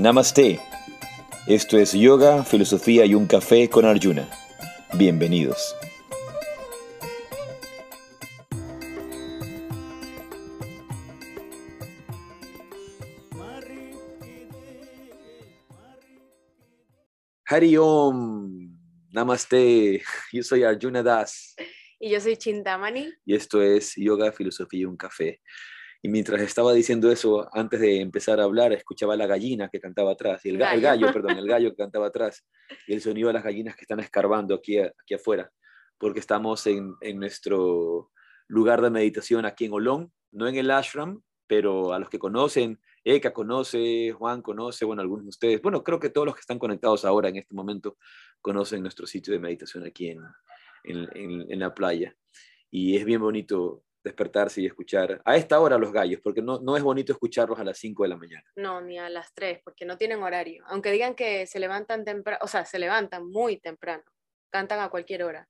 Namaste. Esto es Yoga, Filosofía y un Café con Arjuna. Bienvenidos. Hari Om. Namaste. Yo soy Arjuna Das. Y yo soy Chintamani. Y esto es Yoga, Filosofía y un Café. Y mientras estaba diciendo eso, antes de empezar a hablar, escuchaba la gallina que cantaba atrás, y el, gallo. el gallo, perdón, el gallo que cantaba atrás, y el sonido de las gallinas que están escarbando aquí, aquí afuera, porque estamos en, en nuestro lugar de meditación aquí en Olón, no en el ashram, pero a los que conocen, Eka conoce, Juan conoce, bueno, algunos de ustedes, bueno, creo que todos los que están conectados ahora en este momento conocen nuestro sitio de meditación aquí en, en, en la playa. Y es bien bonito despertarse y escuchar a esta hora los gallos, porque no, no es bonito escucharlos a las 5 de la mañana. No, ni a las 3, porque no tienen horario. Aunque digan que se levantan temprano, o sea, se levantan muy temprano, cantan a cualquier hora.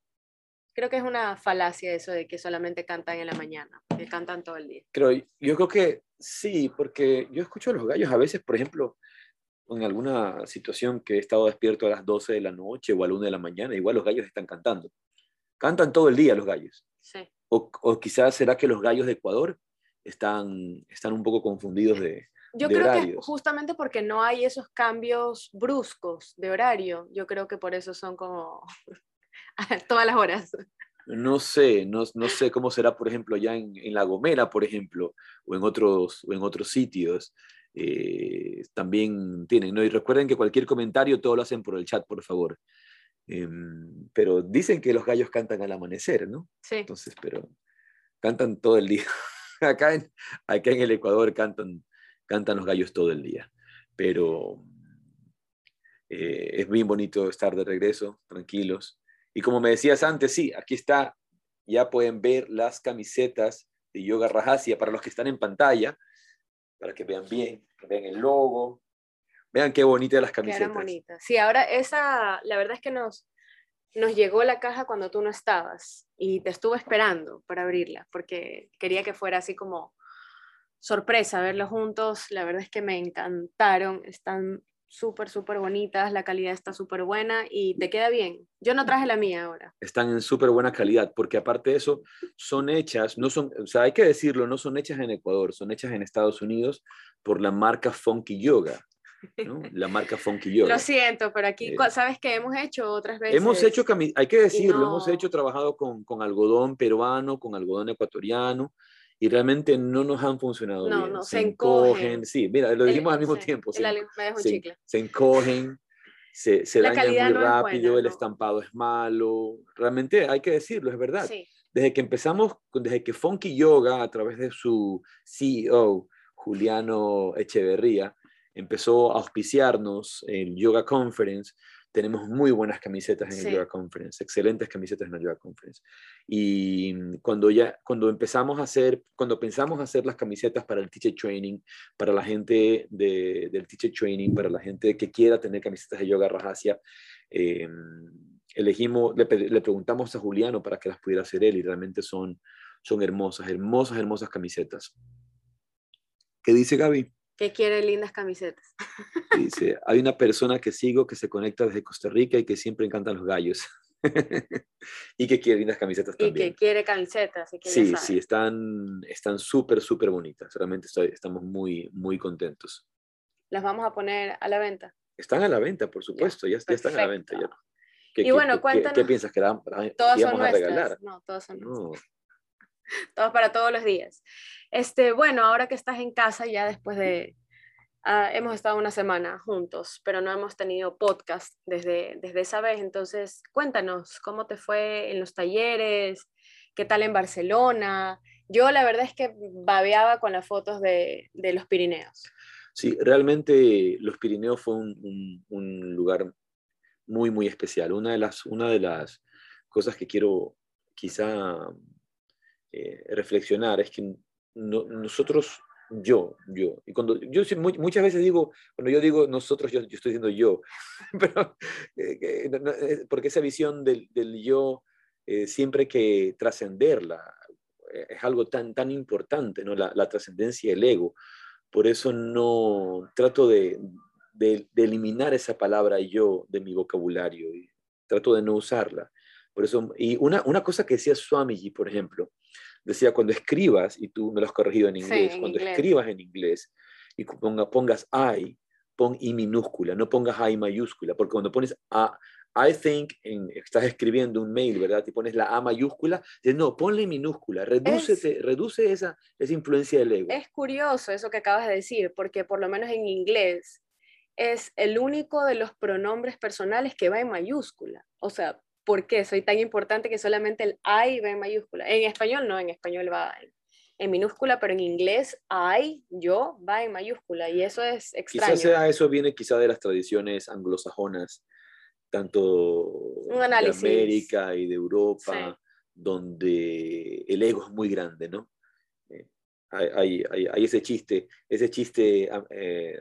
Creo que es una falacia eso de que solamente cantan en la mañana, que cantan todo el día. Creo, yo creo que sí, porque yo escucho a los gallos a veces, por ejemplo, en alguna situación que he estado despierto a las 12 de la noche o a la 1 de la mañana, igual los gallos están cantando. Cantan todo el día los gallos. Sí. O, quizás será que los gallos de Ecuador están, están un poco confundidos de, yo creo que justamente porque no hay esos cambios bruscos de horario, yo creo que por eso son como todas las horas. No sé, no, no, sé cómo será, por ejemplo, ya en, en, La Gomera, por ejemplo, o en otros, o en otros sitios. Eh, también tienen, ¿no? Y recuerden que cualquier comentario todo lo hacen por el chat, por favor. Em, pero dicen que los gallos cantan al amanecer, ¿no? Sí. Entonces, pero cantan todo el día. acá, en, acá en el Ecuador cantan, cantan los gallos todo el día. Pero eh, es bien bonito estar de regreso, tranquilos. Y como me decías antes, sí, aquí está, ya pueden ver las camisetas de Yoga Rajasia para los que están en pantalla, para que vean bien, que vean el logo, Vean qué bonitas las camisetas. Qué bonitas. Sí, ahora esa, la verdad es que nos, nos llegó la caja cuando tú no estabas y te estuve esperando para abrirla porque quería que fuera así como sorpresa verlos juntos. La verdad es que me encantaron, están súper, súper bonitas, la calidad está súper buena y te queda bien. Yo no traje la mía ahora. Están en súper buena calidad porque aparte de eso, son hechas, no son, o sea, hay que decirlo, no son hechas en Ecuador, son hechas en Estados Unidos por la marca Funky Yoga. La marca Funky Yoga. Lo siento, pero aquí, eh, ¿sabes qué hemos hecho otras veces? Hemos hecho, hay que decirlo, hemos hecho trabajado con, con, algodón peruano, con algodón ecuatoriano, y realmente no nos han funcionado no, bien. No, se, encogen. Sí, mira, lo dijimos al mismo tiempo. Se, me se, se, encogen, se, se dañan muy rápido, el estampado es malo. Realmente hay que decirlo, es verdad. Desde que empezamos, desde que Funky Yoga, a través de su CEO, Juliano Echeverría, empezó a auspiciarnos el Yoga Conference. Tenemos muy buenas camisetas en el Yoga Conference, excelentes camisetas en el Yoga Conference. Y cuando ya, cuando empezamos a hacer, cuando pensamos hacer las camisetas para el Teacher Training, para la gente de, del Teacher Training, para la gente que quiera tener camisetas de Yoga Rajasia, eh, elegimos, le, le, preguntamos a Juliano para que las pudiera hacer él y realmente son, son hermosas, hermosas, hermosas camisetas. ¿Qué dice Gaby? Que quiere lindas camisetas. Dice, hay una persona que sigo que se conecta desde Costa Rica y que siempre encantan los gallos. y que quiere lindas camisetas también. Y que quiere camisetas. sí, sí, están están súper, súper bonitas. Realmente estamos muy, muy contentos. ¿Las vamos a poner a la venta? Están a la venta, por supuesto, ya, ya, están a la venta. Ya. ¿Qué, y bueno, cuéntanos. ¿Qué, piensas que la, todas son a regalar? No, todas son no. Todos para todos los días. Este, bueno, ahora que estás en casa, ya después de, ah, hemos estado una semana juntos, pero no hemos tenido podcast desde, desde esa vez. Entonces, cuéntanos cómo te fue en los talleres, qué tal en Barcelona. Yo la verdad es que babeaba con las fotos de, de los Pirineos. Sí, realmente los Pirineos fue un, un, lugar muy, muy especial. Una de las, una de las cosas que quiero quizá eh, reflexionar es que nosotros, yo, yo, y cuando yo muchas veces digo, cuando yo digo nosotros, yo, yo estoy diciendo yo, pero eh, eh, porque esa visión del, del yo siempre hay que trascenderla, es algo tan, tan importante, ¿no? la, la trascendencia del ego. Por eso no trato de, de, eliminar esa palabra yo de mi vocabulario y trato de no usarla. Por eso, y una, una cosa que decía Swamiji, por ejemplo, decía cuando escribas, y tú me lo has corregido en inglés, cuando escribas en inglés y ponga, pongas I, pon I minúscula, no pongas I mayúscula, porque cuando pones A, I think, en, estás escribiendo un mail, ¿verdad? Y pones la A mayúscula, dices, no, ponle minúscula, reduce, reduce esa, esa influencia del ego. Es curioso eso que acabas de decir, porque por lo menos en inglés es el único de los pronombres personales que va en mayúscula. O sea, ¿por qué soy tan importante que solamente el I va en mayúscula? En español no, en español va en, minúscula, pero en inglés I, yo, va en mayúscula y eso es extraño. Quizás sea eso viene quizá de las tradiciones anglosajonas, tanto de América y de Europa, donde el ego es muy grande, ¿no? Eh, hay, hay, ese chiste, ese chiste eh,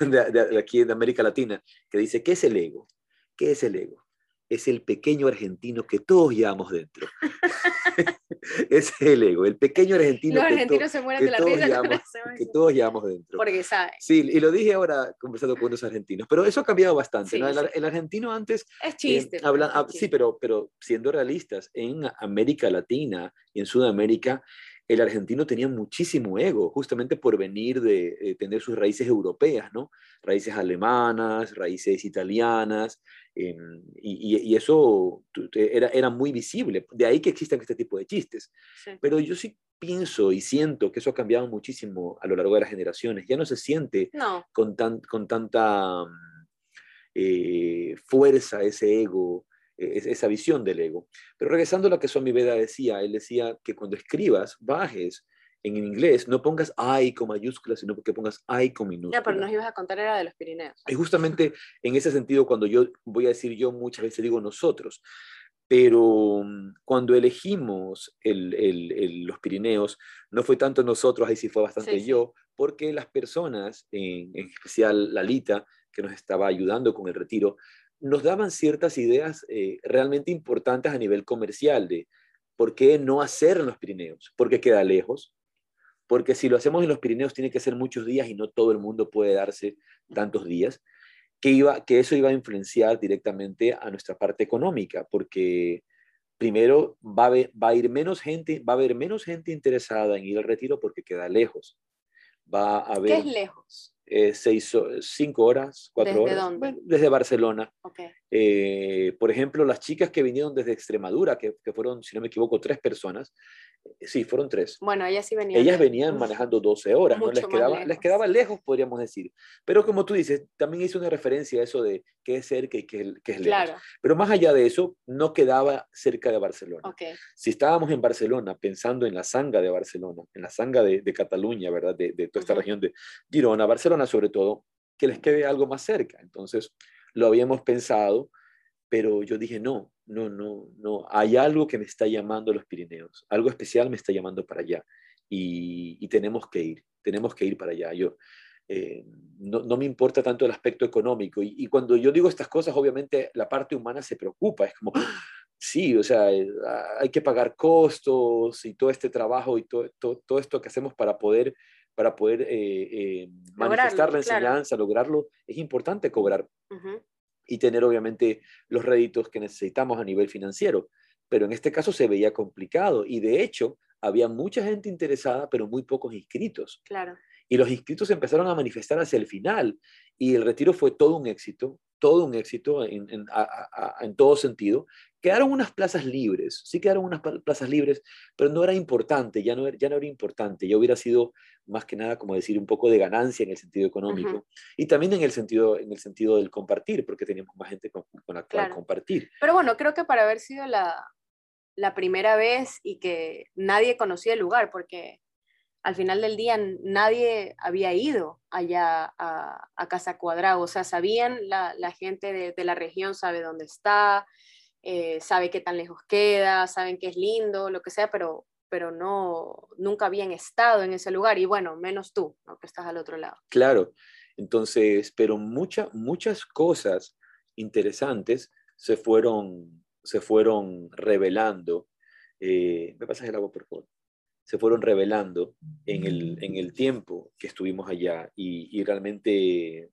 de, aquí de América Latina que dice, ¿qué es el ego? ¿Qué es el ego? Es el pequeño argentino que todos llevamos dentro. es el ego, el pequeño argentino. Los argentinos se mueren de la risa. Que todos llevamos dentro. Porque saben. Sí, y lo dije ahora conversando con unos argentinos, pero eso ha cambiado bastante. el, argentino antes... Es chiste. Ah, sí, pero, pero siendo realistas, en América Latina y en Sudamérica, el argentino tenía muchísimo ego, justamente por venir de tener sus raíces europeas, ¿no? Raíces alemanas, raíces italianas, em, y, eso era, era muy visible. De ahí que existan este tipo de chistes. Pero yo sí pienso y siento que eso ha cambiado muchísimo a lo largo de las generaciones. Ya no se siente Con, tan, con tanta eh, fuerza ese ego esa visión del ego. Pero regresando a lo que Swami Veda decía, él decía que cuando escribas, bajes en inglés, no pongas I con mayúsculas, sino que pongas I con minúsculas. Ya, pero nos ibas a contar era de los Pirineos. Y justamente en ese sentido, cuando yo voy a decir yo, muchas veces digo nosotros, pero mm, cuando elegimos los Pirineos, no fue tanto nosotros, ahí sí fue bastante yo, porque las personas, en, en, especial Lalita, que nos estaba ayudando con el retiro, nos daban ciertas ideas eh, realmente importantes a nivel comercial de por qué no hacer en los Pirineos, porque queda lejos, porque si lo hacemos en los Pirineos tiene que ser muchos días y no todo el mundo puede darse tantos días, que, iba, que eso iba a influenciar directamente a nuestra parte económica, porque primero va a, va a ir menos gente, va a haber menos gente interesada en ir al retiro porque queda lejos. Va a haber, ¿Qué es lejos? Eh, seis, cinco horas, cuatro ¿Desde horas. Dónde? desde Barcelona. Okay. Eh, por ejemplo, las chicas que vinieron desde Extremadura, que, que, fueron, si no me equivoco, tres personas, eh, sí, fueron tres. Bueno, ellas sí venían. Ellas venían manejando 12 horas, ¿no? les, quedaba, les quedaba lejos, podríamos decir. Pero como tú dices, también hice una referencia a eso de qué es cerca y qué, es lejos. Claro. Pero más allá de eso, no quedaba cerca de Barcelona. Okay. Si estábamos en Barcelona, pensando en la sanga de Barcelona, en la sanga de, de Cataluña, ¿verdad? De, de toda esta región de Girona, Barcelona sobre todo, que les quede algo más cerca. Entonces, lo habíamos pensado, pero yo dije, no, no, no, no, hay algo que me está llamando a los Pirineos, algo especial me está llamando para allá y, tenemos que ir, tenemos que ir para allá. Yo, eh, no, no, me importa tanto el aspecto económico y, cuando yo digo estas cosas, obviamente la parte humana se preocupa, es como, sí, o sea, eh, hay que pagar costos y todo este trabajo y todo, todo, esto que hacemos para poder para poder eh, manifestar la enseñanza, lograrlo, es importante cobrar y tener obviamente los réditos que necesitamos a nivel financiero. Pero en este caso se veía complicado y de hecho había mucha gente interesada, pero muy pocos inscritos. Claro. Y los inscritos empezaron a manifestar hacia el final y el retiro fue todo un éxito, todo un éxito en, en, todo sentido. Quedaron unas plazas libres, sí quedaron unas plazas libres, pero no era importante, ya no, ya no era importante, ya hubiera sido más que nada como decir un poco de ganancia en el sentido económico y también en el sentido, en el sentido del compartir, porque teníamos más gente con, la cual compartir. Pero bueno, creo que para haber sido la, la primera vez y que nadie conocía el lugar, porque al final del día nadie había ido allá a, Casa Cuadrado, o sea, sabían, la, gente de, la región sabe dónde está, eh, sabe qué tan lejos queda, saben que es lindo, lo que sea, pero, pero no, nunca habían estado en ese lugar, y bueno, menos tú, que estás al otro lado. Claro, entonces, pero muchas muchas cosas interesantes se fueron, se fueron revelando. Eh, ¿Me pasas el agua, por favor? Se fueron revelando en el, en el tiempo que estuvimos allá. Y, y realmente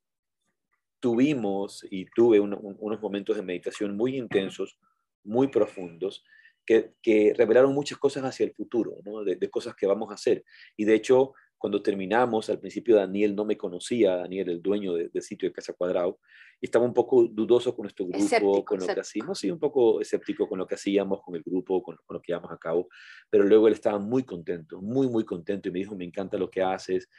tuvimos y tuve unos momentos de meditación muy intensos, muy profundos, que, revelaron muchas cosas hacia el futuro, de, cosas que vamos a hacer. Y de hecho, cuando terminamos, al principio Daniel no me conocía, Daniel, el dueño del sitio de Casa Cuadrado, y estaba un poco dudoso con nuestro grupo, con lo que hacíamos, sí, un poco escéptico con lo que hacíamos, con el grupo, con, con, lo que llevamos a cabo, pero luego él estaba muy contento, muy, muy contento, y me dijo, me encanta lo que haces,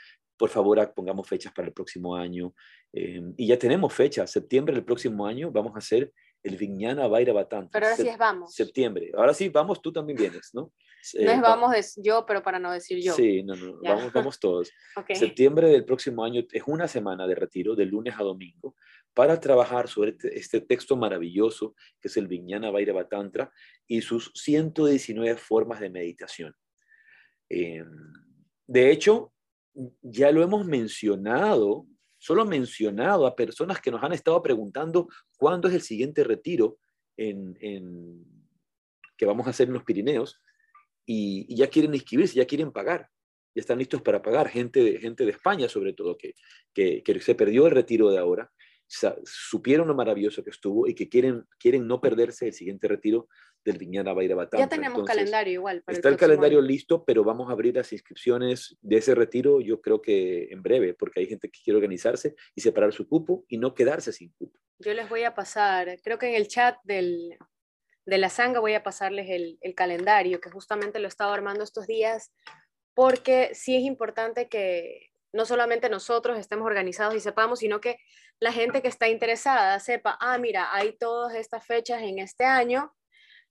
por favor pongamos fechas para el próximo año. Em, y ya tenemos fecha, septiembre del próximo año vamos a hacer el Viñana Baira Batán. Pero ahora sí es vamos. Septiembre. Ahora sí, vamos, tú también vienes, ¿no? No es eh, vamos yo, pero para no decir yo. Sí, no, no, vamos, vamos todos. Septiembre del próximo año es una semana de retiro, de lunes a domingo, para trabajar sobre este, este texto maravilloso que es el Viñana Baira Batantra y sus 119 formas de meditación. Em, de hecho, ya lo hemos mencionado, solo mencionado a personas que nos han estado preguntando cuándo es el siguiente retiro en, que vamos a hacer en los Pirineos y, ya quieren inscribirse, ya quieren pagar, ya están listos para pagar, gente de, gente de España sobre todo, que, que, que se perdió el retiro de ahora supieron lo maravilloso que estuvo y que quieren, quieren no perderse el siguiente retiro del Viñana Batán. Ya tenemos calendario igual. está el, calendario listo, pero vamos a abrir las inscripciones de ese retiro, yo creo que en breve, porque hay gente que quiere organizarse y separar su cupo y no quedarse sin cupo. Yo les voy a pasar, creo que en el chat del, de la sanga voy a pasarles el, calendario, que justamente lo he estado armando estos días, porque sí es importante que no solamente nosotros estemos organizados y sepamos, sino que la gente que está interesada sepa, ah, mira, hay todas estas fechas en este año,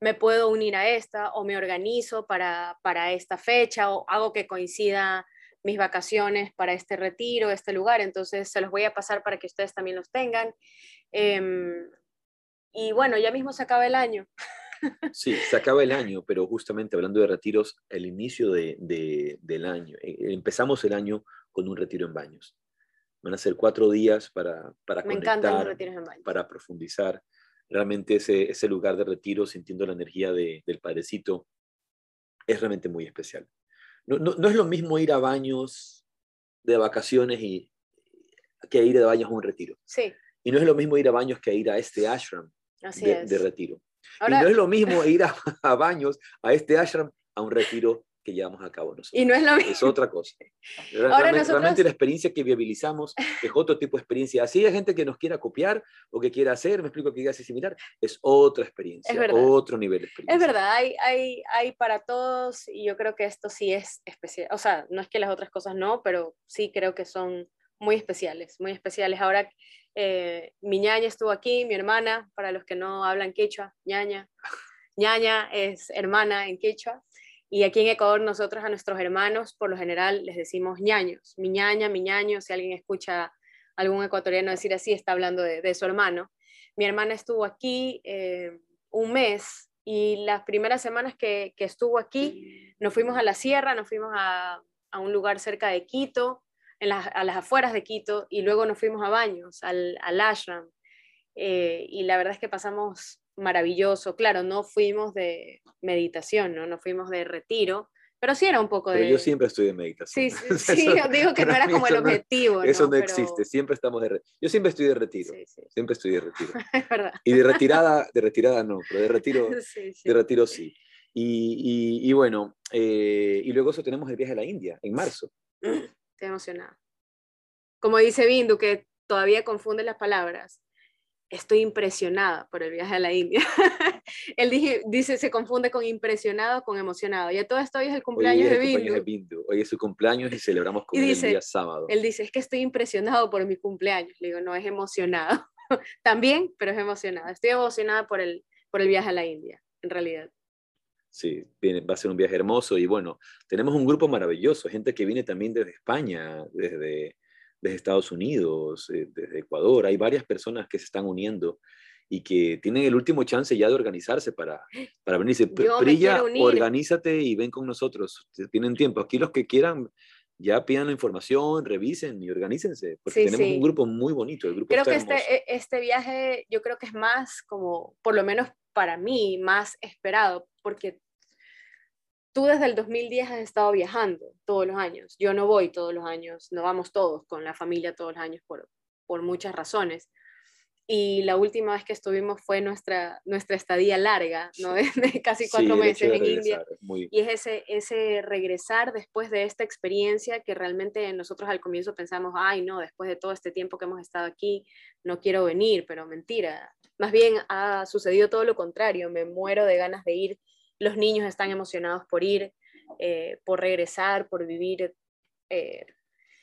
me puedo unir a esta o me organizo para, para esta fecha o hago que coincida mis vacaciones para este retiro, este lugar, entonces se los voy a pasar para que ustedes también los tengan. Em, y bueno, ya mismo se acaba el año. Sí, se acaba el año, pero justamente hablando de retiros, el inicio de, del año, eh, empezamos el año con un retiro en baños. Van a ser cuatro días para, para conectar, para profundizar. Realmente ese, ese lugar de retiro, sintiendo la energía de, del Padrecito, es realmente muy especial. No, no, no, es lo mismo ir a baños de vacaciones y, que ir a baños a un retiro. Sí. Y no es lo mismo ir a baños que ir a este ashram de, de, retiro. y no es lo mismo ir a, a, baños a este ashram a un retiro que llevamos a cabo nosotros. Y no es lo mismo. Es otra cosa. realmente, la experiencia que viabilizamos es otro tipo de experiencia. Así hay gente que nos quiera copiar o que quiera hacer, me explico que así similar, es otra experiencia, otro nivel de experiencia. Es verdad, hay, hay, hay para todos y yo creo que esto sí es especial. O sea, no es que las otras cosas no, pero sí creo que son muy especiales, muy especiales. Ahora, eh, mi ñaña estuvo aquí, mi hermana, para los que no hablan quechua, ñaña. ñaña es hermana en quechua. Y aquí en Ecuador nosotros a nuestros hermanos por lo general les decimos ñaños, mi ñaña, mi ñaño, si alguien escucha a algún ecuatoriano decir así, está hablando de, su hermano. Mi hermana estuvo aquí eh, un mes y las primeras semanas que, estuvo aquí nos fuimos a la sierra, nos fuimos a, un lugar cerca de Quito, en a las afueras de Quito, y luego nos fuimos a Baños, al, al ashram. Eh, y la verdad es que pasamos maravilloso. Claro, no fuimos de meditación, ¿no? No fuimos de retiro, pero sí era un poco de... yo siempre estoy de meditación. Sí, sí, yo digo que no era como el objetivo. Eso no, existe, siempre estamos de... Yo siempre estoy de retiro, siempre estoy de retiro. es verdad. Y de retirada, de retirada no, pero de retiro, de retiro sí. Y, y, bueno, eh, y luego eso tenemos el viaje a la India, en marzo. Estoy emocionada. Como dice Bindu, que todavía confunde las palabras estoy impresionada por el viaje a la India. Él dice, se confunde con impresionado con emocionado. Ya todo esto hoy es el cumpleaños, de, Bindu. Hoy es su cumpleaños y celebramos con él el día sábado. Él dice, es que estoy impresionado por mi cumpleaños. Le digo, no, es emocionado. También, pero es emocionada. Estoy emocionada por el, por el viaje a la India, en realidad. Sí, viene, va a ser un viaje hermoso y bueno, tenemos un grupo maravilloso, gente que viene también desde España, desde desde Estados Unidos, eh, desde Ecuador. Hay varias personas que se están uniendo y que tienen el último chance ya de organizarse para, para venirse. Brilla, organízate y ven con nosotros. Tienen tiempo. Aquí los que quieran ya pidan la información, revisen y organícense, porque tenemos un grupo muy bonito. El grupo creo que este, e, este viaje yo creo que es más como, por lo menos para mí, más esperado, porque tú desde el 2010 has estado viajando todos los años. Yo no voy todos los años, no vamos todos con la familia todos los años por, por muchas razones. y la última vez que estuvimos fue nuestra, nuestra estadía larga, ¿no? De, casi cuatro meses en India. Y es ese, ese regresar después de esta experiencia que realmente nosotros al comienzo pensamos, ay, no, después de todo este tiempo que hemos estado aquí, no quiero venir, pero mentira. Más bien ha sucedido todo lo contrario, me muero de ganas de ir, los niños están emocionados por ir, eh, por regresar, por vivir. Eh,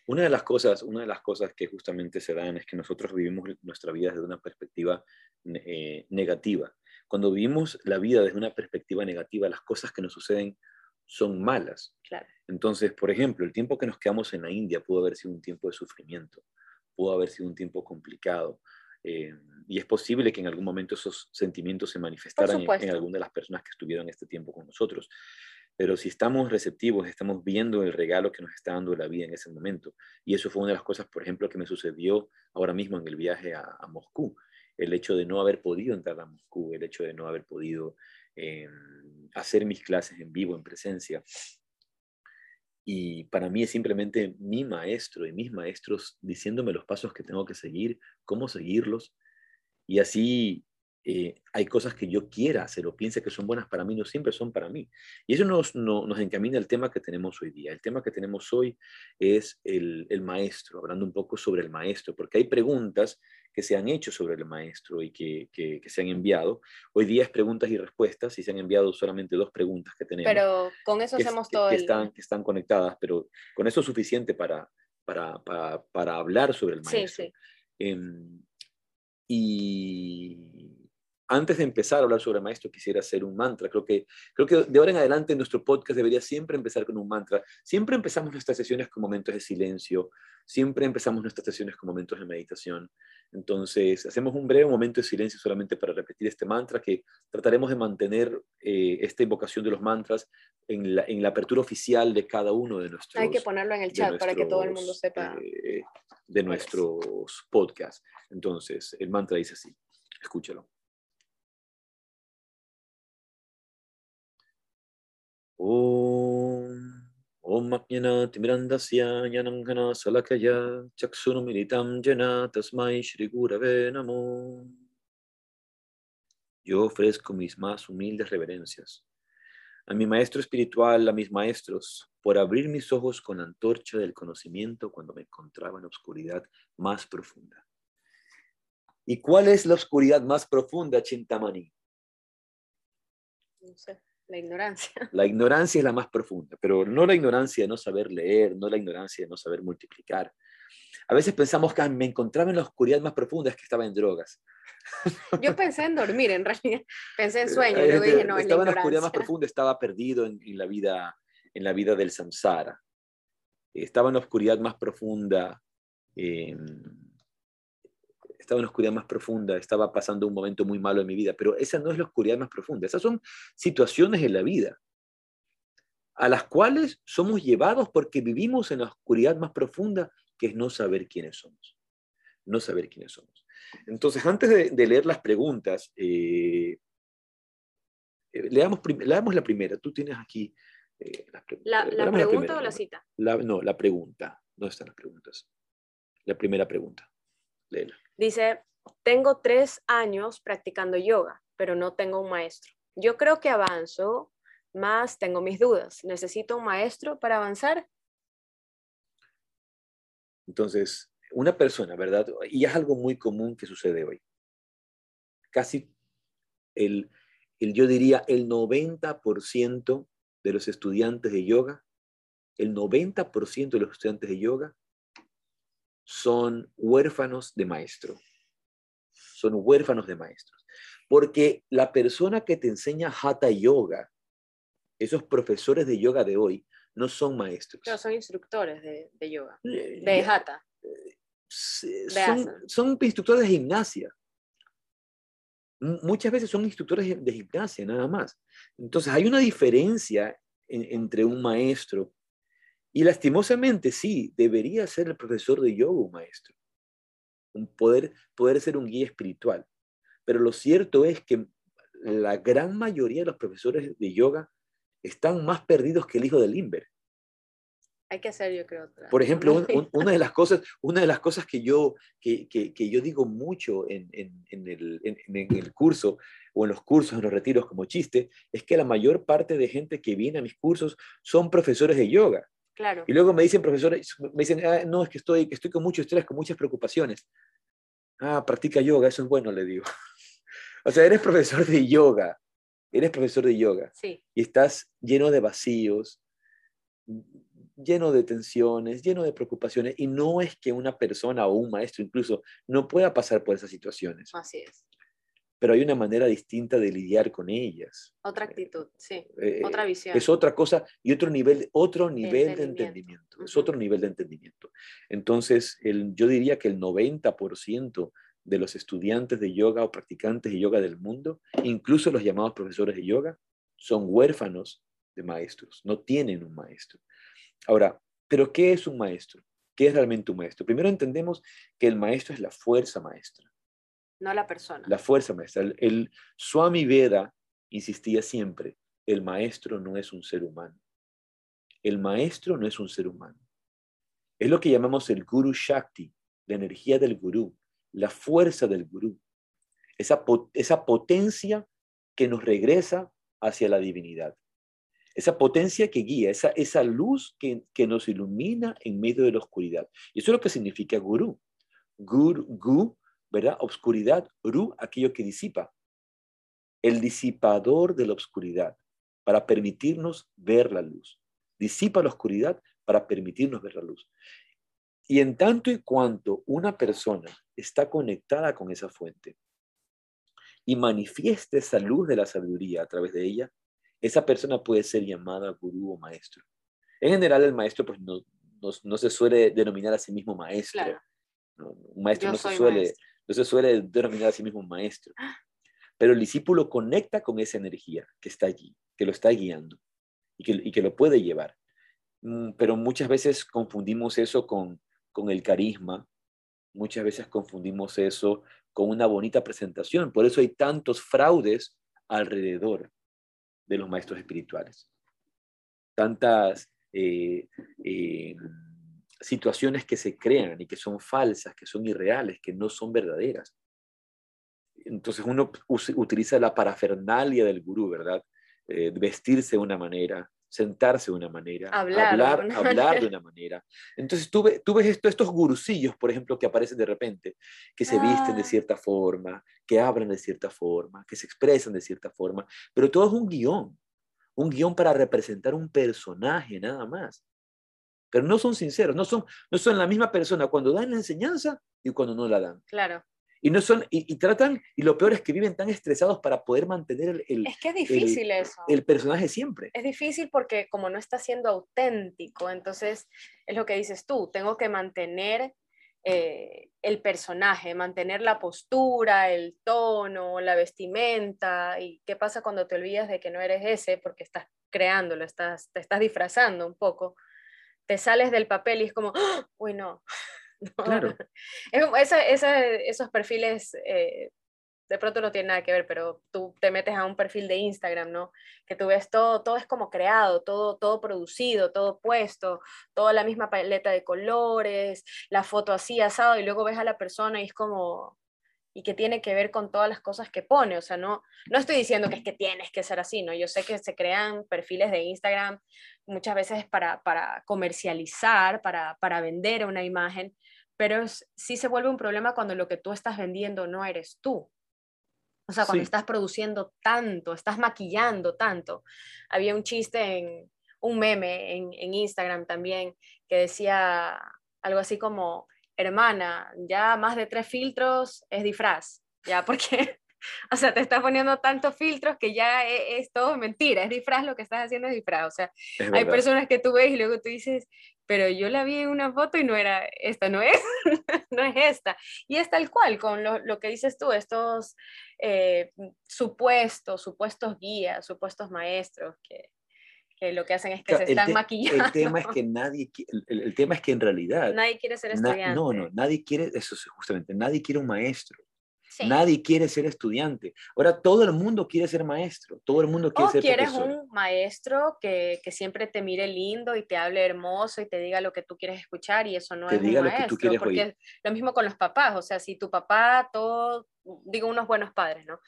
una de las cosas, una de las cosas que justamente se dan es que nosotros vivimos nuestra vida desde una perspectiva eh, negativa. Cuando vivimos la vida desde una perspectiva negativa, las cosas que nos suceden son malas. Entonces, por ejemplo, el tiempo que nos quedamos en la India pudo haber sido un tiempo de sufrimiento, pudo haber sido un tiempo complicado. Eh, y es posible que en algún momento esos sentimientos se manifestaran en, en alguna de las personas que estuvieron este tiempo con nosotros. Pero si estamos receptivos, estamos viendo el regalo que nos está dando la vida en ese momento. Y eso fue una de las cosas, por ejemplo, que me sucedió ahora mismo en el viaje a, Moscú. El hecho de no haber podido entrar a Moscú, el hecho de no haber podido em, hacer mis clases en vivo, en presencia. Y para mí es simplemente mi maestro y mis maestros diciéndome los pasos que tengo que seguir, cómo seguirlos. Y así eh, hay cosas que yo quiera hacer o piense que son buenas para mí, no siempre son para mí. Y eso nos, nos encamina al tema que tenemos hoy día. El tema que tenemos hoy es el, el, maestro, hablando un poco sobre el maestro, porque hay preguntas que se han hecho sobre el maestro y que, que, se han enviado. Hoy día es preguntas y respuestas y se han enviado solamente dos preguntas que tenemos. Pero con eso hacemos todo. Que, están, que están conectadas, pero con eso es suficiente para, para, para, para hablar sobre el maestro. Sí, sí. Em, y antes de empezar a hablar sobre maestro, quisiera hacer un mantra. Creo que, creo que de ahora en adelante nuestro podcast debería siempre empezar con un mantra. Siempre empezamos nuestras sesiones con momentos de silencio, siempre empezamos nuestras sesiones con momentos de meditación. Entonces, hacemos un breve momento de silencio solamente para repetir este mantra, que trataremos de mantener eh, esta invocación de los mantras en la, en la, apertura oficial de cada uno de nuestros... Hay que ponerlo en el chat para que todo el mundo sepa. Eh, de nuestros podcasts. Entonces, el mantra dice así, escúchalo. ॐ ॐ अज्ञनातिमिरन्दस्य ज्ञानङ्घनशलकया चक्षुरुमिलितं जना तस्मै श्रीगुरवे नमो Yo ofrezco mis más humildes reverencias a mi maestro espiritual, a mis maestros, por abrir mis ojos con la antorcha del conocimiento cuando me encontraba en la oscuridad más profunda. ¿Y cuál es la oscuridad más profunda, Chintamani? No sé. La ignorancia. La ignorancia es la más profunda, pero no la ignorancia de no saber leer, no la ignorancia de no saber multiplicar. A veces pensamos que me encontraba en la oscuridad más profunda, es que estaba en drogas. Yo pensé en dormir, en realidad. Pensé en sueño, y dije, no, Estaba en la, oscuridad más profunda, estaba perdido en, la vida, en la vida del samsara. Estaba en la oscuridad más profunda estaba en la oscuridad más profunda, estaba pasando un momento muy malo en mi vida, pero esa no es la oscuridad más profunda, esas son situaciones en la vida a las cuales somos llevados porque vivimos en la oscuridad más profunda, que es no saber quiénes somos, no saber quiénes somos. Entonces, antes de, leer las preguntas, eh, eh, leamos, leamos, la primera. Tú tienes aquí eh, ¿La, pregunta o la cita? no, la pregunta. ¿Dónde están las preguntas? La primera pregunta. Léela. Dice, tengo tres años practicando yoga, pero no tengo un maestro. Yo creo que avanzo, más tengo mis dudas. ¿Necesito un maestro para avanzar? Entonces, una persona, ¿verdad? Y es algo muy común que sucede hoy. Casi el, el yo diría, el 90% de los estudiantes de yoga, el 90% de los estudiantes de yoga son huérfanos de maestro. Son huérfanos de maestros. Porque la persona que te enseña Hatha Yoga, esos profesores de yoga de hoy, no son maestros. No, son instructores de, yoga, eh, de Hatha. son, instructores de gimnasia. Muchas veces son instructores de gimnasia, nada más. Entonces hay una diferencia entre un maestro y lastimosamente, sí, debería ser el profesor de yoga un maestro, un poder, poder ser un guía espiritual. Pero lo cierto es que la gran mayoría de los profesores de yoga están más perdidos que el hijo de Limber. Hay que hacer, yo creo. Por ejemplo, una, de las cosas, una de las cosas que yo, que, que, que yo digo mucho en, en, en, el, en, el, curso o en los cursos, en los retiros como chiste, es que la mayor parte de gente que viene a mis cursos son profesores de yoga. Claro. Y luego me dicen profesores, me dicen, ah, no, es que estoy, estoy con mucho estrés, con muchas preocupaciones. Ah, practica yoga, eso es bueno, le digo. o sea, eres profesor de yoga, eres profesor de yoga. Sí. Y estás lleno de vacíos, lleno de tensiones, lleno de preocupaciones, y no es que una persona o un maestro incluso no pueda pasar por esas situaciones. Así es. Pero hay una manera distinta de lidiar con ellas. Otra actitud, sí. Eh, otra visión. Es otra cosa y otro nivel, otro nivel de entendimiento. Es otro nivel de entendimiento. Entonces, el, yo diría que el 90% de los estudiantes de yoga o practicantes de yoga del mundo, incluso los llamados profesores de yoga, son huérfanos de maestros, no tienen un maestro. Ahora, ¿pero qué es un maestro? ¿Qué es realmente un maestro? Primero entendemos que el maestro es la fuerza maestra. No la persona. La fuerza maestra. El, Swami Veda insistía siempre, el maestro no es un ser humano. El maestro no es un ser humano. Es lo que llamamos el Guru Shakti, la energía del Gurú, la fuerza del Gurú. Esa, esa potencia que nos regresa hacia la divinidad esa potencia que guía, esa, esa luz que, que, nos ilumina en medio de la oscuridad. Y eso es lo que significa gurú. Guru, gu, ¿verdad? Obscuridad, ru, aquello que disipa. El disipador de la oscuridad para permitirnos ver la luz. Disipa la oscuridad para permitirnos ver la luz. Y en tanto y cuanto una persona está conectada con esa fuente y manifiesta esa luz de la sabiduría a través de ella, esa persona puede ser llamada gurú o maestro. En general, el maestro pues, no, no, se suele denominar a sí mismo maestro. un maestro no se, suele, no se suele denominar a sí mismo maestro. Pero el discípulo conecta con esa energía que está allí, que lo está guiando y que, y que lo puede llevar. Mm, pero muchas veces confundimos eso con, con el carisma, muchas veces confundimos eso con una bonita presentación. Por eso hay tantos fraudes alrededor de los maestros espirituales. Tantas eh, eh, situaciones que se crean y que son falsas, que son irreales, que no son verdaderas. Entonces uno utiliza la parafernalia del gurú, ¿verdad? Eh, vestirse de una manera, sentarse de una manera, hablar, hablar, de una manera. Entonces tú, ves esto, estos gurusillos, por ejemplo, que aparecen de repente, que se visten de ah. cierta forma, que hablan de cierta forma, que se expresan de cierta forma, pero todo es un guion, un guion para representar un personaje nada más. Pero no son sinceros, no son, no son la misma persona cuando dan la enseñanza y cuando no la dan. Claro. Y, no son, y, tratan, y lo peor es que viven tan estresados para poder mantener el, es que es difícil eso. el personaje siempre. Es difícil porque como no está siendo auténtico, entonces es lo que dices tú, tengo que mantener eh, el personaje, mantener la postura, el tono, la vestimenta. ¿Y qué pasa cuando te olvidas de que no eres ese porque estás creándolo, estás, te estás disfrazando un poco? Te sales del papel y es como, ¡Ah! uy, no, Claro. esos perfiles eh, de pronto no tienen nada que ver, pero tú te metes a un perfil de Instagram, ¿no? Que tú ves todo, todo es como creado, todo, todo producido, todo puesto, toda la misma paleta de colores, la foto así asado, y luego ves a la persona y es como, y que tiene que ver con todas las cosas que pone. O sea, no, no estoy diciendo que es que tienes que ser así, ¿no? Yo sé que se crean perfiles de Instagram muchas veces para, para comercializar, para, para vender una imagen, pero sí se vuelve un problema cuando lo que tú estás vendiendo no eres tú. O sea, cuando estás produciendo tanto, estás maquillando tanto. Había un chiste en un meme en, en Instagram también que decía algo así como, hermana, ya más de tres filtros es disfraz, ya porque, o sea, te estás poniendo tantos filtros que ya es, es, todo mentira, es disfraz, lo que estás haciendo es disfraz, o sea, hay personas que tú ves y luego tú dices, pero yo la vi en una foto y no era, esta no es, no es esta. Y es tal cual, con lo, lo que dices tú, estos eh, supuestos, supuestos guías, supuestos maestros que, que lo que hacen es que se están maquillando. El tema es que nadie, el, el, tema es que en realidad... Nadie quiere ser estudiante. no, no, nadie quiere, eso es justamente, nadie quiere un maestro. Nadie quiere ser estudiante. Ahora todo el mundo quiere ser maestro, todo el mundo quiere o ser quieres un maestro que, que, siempre te mire lindo y te hable hermoso y te diga lo que tú quieres escuchar y eso no es un maestro. porque es lo mismo con los papás, o sea, si tu papá, todo, digo unos buenos padres, ¿no?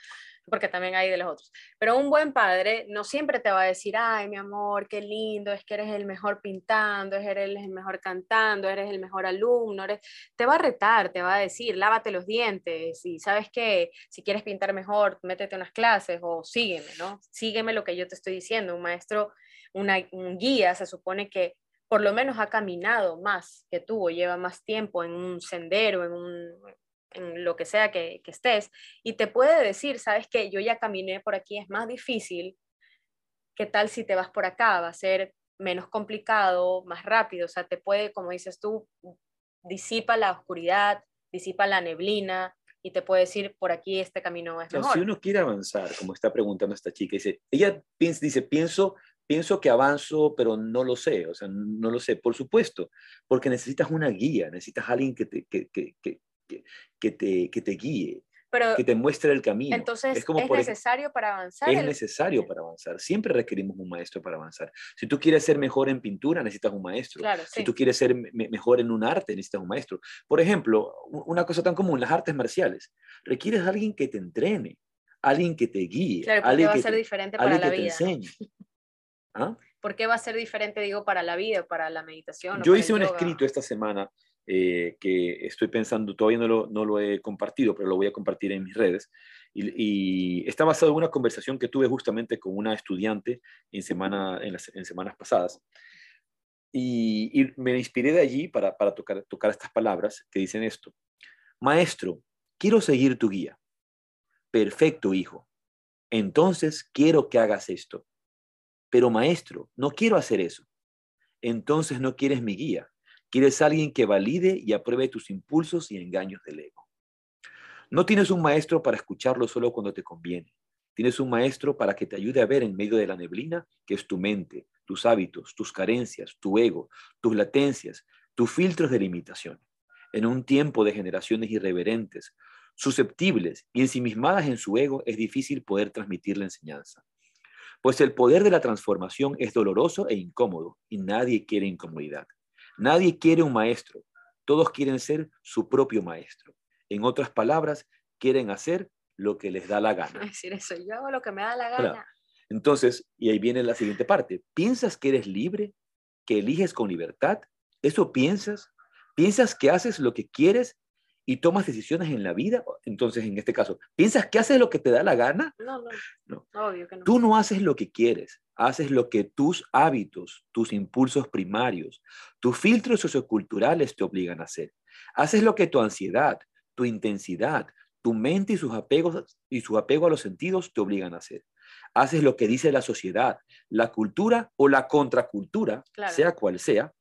Porque también hay de los otros. Pero un buen padre no siempre te va a decir, ay, mi amor, qué lindo, es que eres el mejor pintando, eres el mejor cantando, eres el mejor alumno, eres... te va a retar, te va a decir, lávate los dientes y sabes que si quieres pintar mejor, métete unas clases o sígueme, ¿no? Sígueme lo que yo te estoy diciendo. Un maestro, una, un guía, se supone que por lo menos ha caminado más que tú o lleva más tiempo en un sendero, en un, en lo que sea que, estés, y te puede decir, sabes que yo ya caminé por aquí, es más difícil, ¿qué tal si te vas por acá? Va a ser menos complicado, más rápido, o sea, te puede, como dices tú, disipa la oscuridad, disipa la neblina y te puede decir, por aquí este camino es mejor. Si uno quiere avanzar, como está preguntando esta chica, dice, ella piensa, dice, pienso pienso que avanzo, pero no lo sé, o sea, no lo sé, por supuesto, porque necesitas una guía, necesitas alguien que te, que, que, te, que te guíe, que te muestre el camino. Entonces, ¿es, como necesario para avanzar? Es necesario para avanzar. Siempre requerimos un maestro para avanzar. Si tú quieres ser mejor en pintura, necesitas un maestro. si tú quieres ser mejor en un arte, necesitas un maestro. Por ejemplo, una cosa tan común, las artes marciales. Requieres a alguien que te entrene, alguien que te guíe, alguien va que a ser diferente para la vida. te enseñe. ¿Ah? ¿Por qué va a ser diferente, digo, para la vida, para la meditación? Yo hice un escrito esta semana eh, que estoy pensando, todavía no lo, no lo, he compartido, pero lo voy a compartir en mis redes. Y, está basado en una conversación que tuve justamente con una estudiante en, semana, en, semanas pasadas. Y, y, me inspiré de allí para, para tocar, tocar estas palabras que dicen esto. Maestro, quiero seguir tu guía. Perfecto, hijo. Entonces quiero que hagas esto. Pero maestro, no quiero hacer eso. Entonces no quieres mi guía. Quieres alguien que valide y apruebe tus impulsos y engaños del ego. No tienes un maestro para escucharlo solo cuando te conviene. Tienes un maestro para que te ayude a ver en medio de la neblina que es tu mente, tus hábitos, tus carencias, tu ego, tus latencias, tus filtros de limitación. En un tiempo de generaciones irreverentes, susceptibles y ensimismadas en su ego, es difícil poder transmitir la enseñanza. Pues el poder de la transformación es doloroso e incómodo y nadie quiere incomodidad. Nadie quiere un maestro, todos quieren ser su propio maestro. En otras palabras, quieren hacer lo que les da la gana. decir eso, yo hago lo que me da la gana. Entonces, y ahí viene la siguiente parte, ¿piensas que eres libre? ¿Que eliges con libertad? ¿Eso piensas? ¿Piensas que haces lo que quieres y tomas decisiones en la vida, entonces en este caso, ¿piensas que haces lo que te da la gana? No, no, no. Obvio que no. Tú no haces lo que quieres, haces lo que tus hábitos, tus impulsos primarios, tus filtros socioculturales te obligan a hacer. Haces lo que tu ansiedad, tu intensidad, tu mente y sus apegos y su apego a los sentidos te obligan a hacer. Haces lo que dice la sociedad, la cultura o la contracultura, sea cual sea.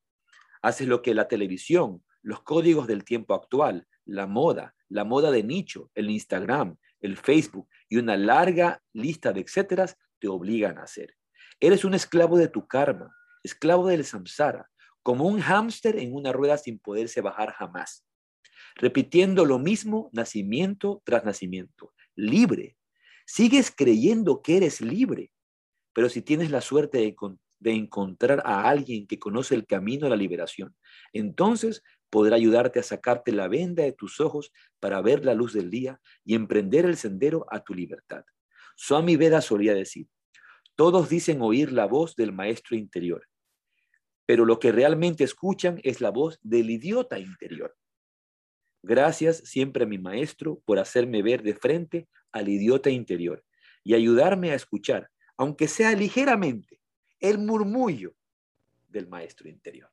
Haces lo que la televisión, los códigos del tiempo actual, la moda, la moda de nicho, el Instagram, el Facebook y una larga lista de etcéteras te obligan a hacer. Eres un esclavo de tu karma, esclavo del samsara, como un hámster en una rueda sin poderse bajar jamás, repitiendo lo mismo nacimiento tras nacimiento, libre. Sigues creyendo que eres libre, pero si tienes la suerte de, de encontrar a alguien que conoce el camino a la liberación, entonces podrá ayudarte a sacarte la venda de tus ojos para ver la luz del día y emprender el sendero a tu libertad. Swami Veda solía decir, todos dicen oír la voz del maestro interior, pero lo que realmente escuchan es la voz del idiota interior. Gracias siempre a mi maestro por hacerme ver de frente al idiota interior y ayudarme a escuchar, aunque sea ligeramente, el murmullo del maestro interior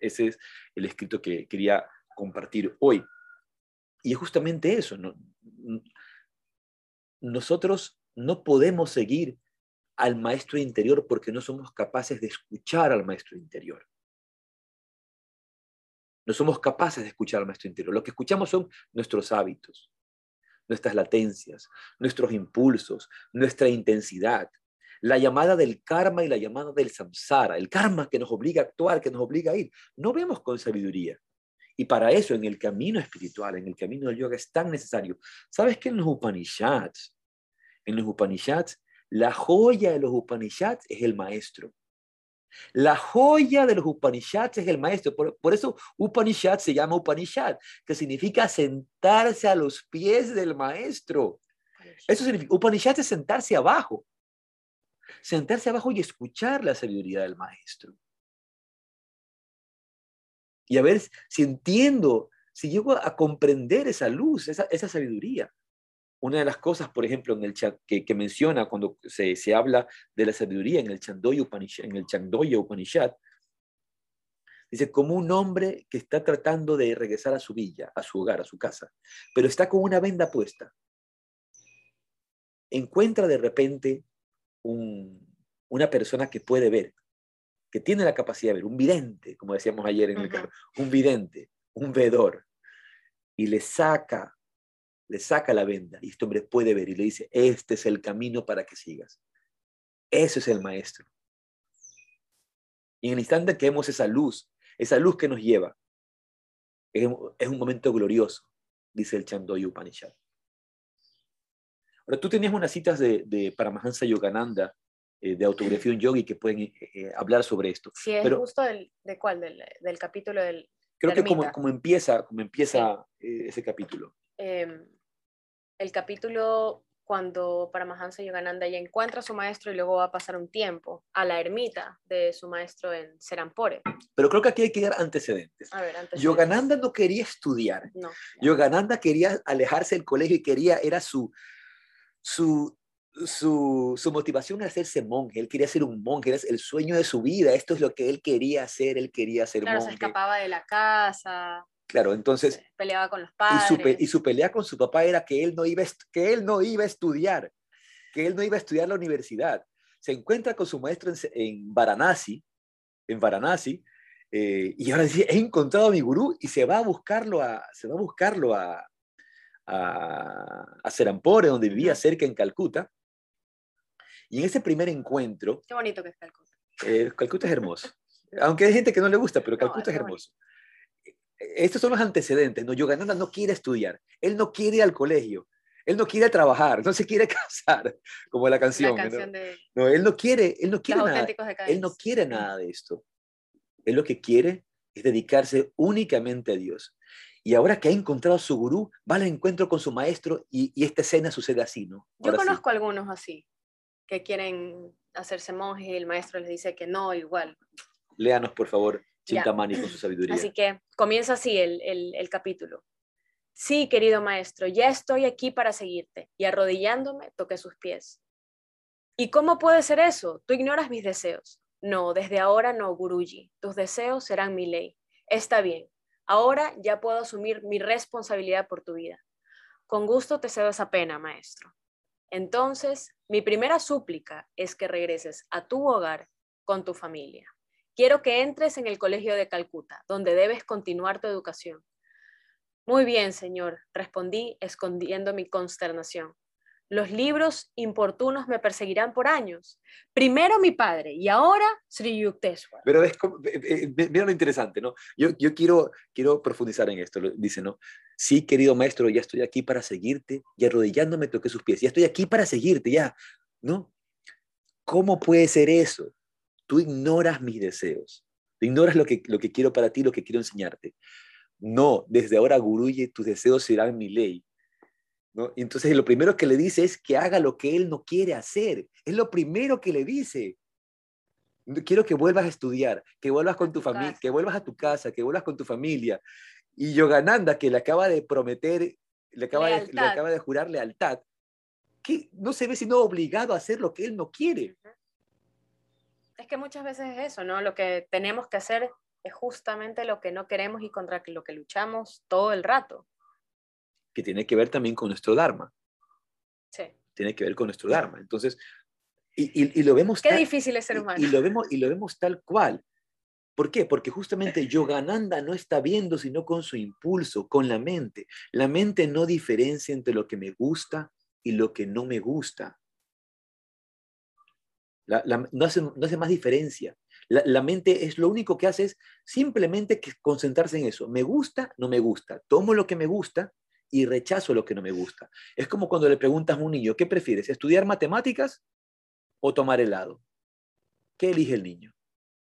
ese es el escrito que quería compartir hoy. Y es justamente eso. Nosotros no podemos seguir al maestro interior porque no somos capaces de escuchar al maestro interior. No somos capaces de escuchar al maestro interior. Lo que escuchamos son nuestros hábitos, nuestras latencias, nuestros impulsos, nuestra intensidad, la llamada del karma y la llamada del samsara, el karma que nos obliga a actuar, que nos obliga a ir. No vemos con sabiduría. Y para eso, en el camino espiritual, en el camino del yoga, es tan necesario. ¿Sabes que en los Upanishads, en los Upanishads, la joya de los Upanishads es el maestro? La joya de los Upanishads es el maestro. Por, por, eso Upanishad se llama Upanishad, que significa sentarse a los pies del maestro. Eso significa, Upanishad es sentarse abajo. Sentarse abajo y escuchar la sabiduría del maestro y a ver si entiendo, si llego a comprender esa luz, esa, sabiduría. Una de las cosas, por ejemplo, en el que, que menciona cuando se, se, habla de la sabiduría en el Chandoya Upanishad, en el Chandoya Upanishad, dice, como un hombre que está tratando de regresar a su villa, a su hogar, a su casa, pero está con una venda puesta, encuentra de repente una persona que puede ver, que tiene la capacidad de ver, un vidente, como decíamos ayer en el carro, un vidente, un vedor, y le saca, le saca la venda, y este hombre puede ver y le dice, este es el camino para que sigas. Ese es el maestro. Y en el instante que vemos esa luz, esa luz que nos lleva, es, un momento glorioso, dice el Chandoy Upanishad. Ahora, tú tenías unas citas de, de Paramahansa Yogananda eh, de autografía un yogi que pueden eh, eh, hablar sobre esto. Sí, es Pero, justo del, ¿de cuál? Del, del capítulo del... Creo que como, como, empieza, como empieza ese capítulo. Em, el capítulo cuando Paramahansa Yogananda ya encuentra a su maestro y luego va a pasar un tiempo a la ermita de su maestro en Serampore. Pero creo que aquí hay que dar antecedentes. A ver, antecedentes. Yogananda no quería estudiar. No, Yogananda quería alejarse del colegio y quería, era su, su su, su, motivación era hacerse monje, él quería ser un monje, era el sueño de su vida, esto es lo que él quería hacer, él quería ser claro, monje. se escapaba de la casa. Claro, entonces... Peleaba con los padres. Y su, y su, pelea con su papá era que él, no iba, que él no iba a estudiar, que él no iba a estudiar la universidad. Se encuentra con su maestro en, en Varanasi, en Varanasi, eh, y ahora dice, he encontrado a mi gurú y se va a buscarlo a, se va a, buscarlo a, a, a Serampore, donde vivía cerca en Calcuta, y en ese primer encuentro... Qué bonito que es Calcuta. Eh, Calcuta es hermoso. Aunque hay gente que no le gusta, pero Calcuta es, hermoso. Estos son los antecedentes. ¿no? Yogananda no quiere estudiar. Él no quiere ir al colegio. Él no quiere trabajar, no se quiere casar, como la canción. ¿no? él no quiere, él no quiere nada. Él no quiere nada de esto. Él lo que quiere es dedicarse únicamente a Dios. Y ahora que ha encontrado a su gurú, va al encuentro con su maestro y, esta escena sucede así, ¿no? Yo conozco algunos así que quieren hacerse monjes y el maestro les dice que no, igual. Léanos, por favor, Chintamani con su sabiduría. Así que comienza así el, el, capítulo. Sí, querido maestro, ya estoy aquí para seguirte. Y arrodillándome, toqué sus pies. ¿Y cómo puede ser eso? Tú ignoras mis deseos. No, desde ahora no, Guruji. Tus deseos serán mi ley. Está bien. Ahora ya puedo asumir mi responsabilidad por tu vida. Con gusto te cedo esa pena, maestro. Entonces, mi primera súplica es que regreses a tu hogar con tu familia. Quiero que entres en el colegio de Calcuta, donde debes continuar tu educación. Muy bien, señor, respondí escondiendo mi consternación. Los libros importunos me perseguirán por años. Primero mi padre y ahora Sri Yukteswar. Pero mira lo interesante, ¿no? Yo, yo quiero, quiero profundizar en esto. Dice, ¿no? Sí, querido maestro, ya estoy aquí para seguirte y arrodillándome toqué sus pies. Ya estoy aquí para seguirte, ya, ¿no? ¿Cómo puede ser eso? Tú ignoras mis deseos. Tú ignoras lo que, lo que quiero para ti, lo que quiero enseñarte. No, desde ahora, Guruye, tus deseos serán mi ley. Y entonces lo primero que le dice es que haga lo que él no quiere hacer. Es lo primero que le dice. Quiero que vuelvas a estudiar, que vuelvas con tu familia, que vuelvas a tu casa, que vuelvas con tu familia. Y Yogananda, que le acaba de prometer, le acaba, de, le acaba de jurar lealtad, que no se ve sino obligado a hacer lo que él no quiere. Es que muchas veces es eso, ¿no? Lo que tenemos que hacer es justamente lo que no queremos y contra lo que luchamos todo el rato que tiene que ver también con nuestro Dharma. Sí. Tiene que ver con nuestro Dharma. Entonces, y, lo vemos... Qué difícil es ser humano. Y, lo vemos, y lo vemos tal cual. ¿Por qué? Porque justamente Yogananda no está viendo sino con su impulso, con la mente. La mente no diferencia entre lo que me gusta y lo que no me gusta. no, hace, no hace más diferencia. La, mente es lo único que hace es simplemente concentrarse en eso. Me gusta, no me gusta. Tomo lo que me gusta y rechazo lo que no me gusta. Es como cuando le preguntas a un niño, ¿qué prefieres? ¿Estudiar matemáticas o tomar helado? ¿Qué elige el niño?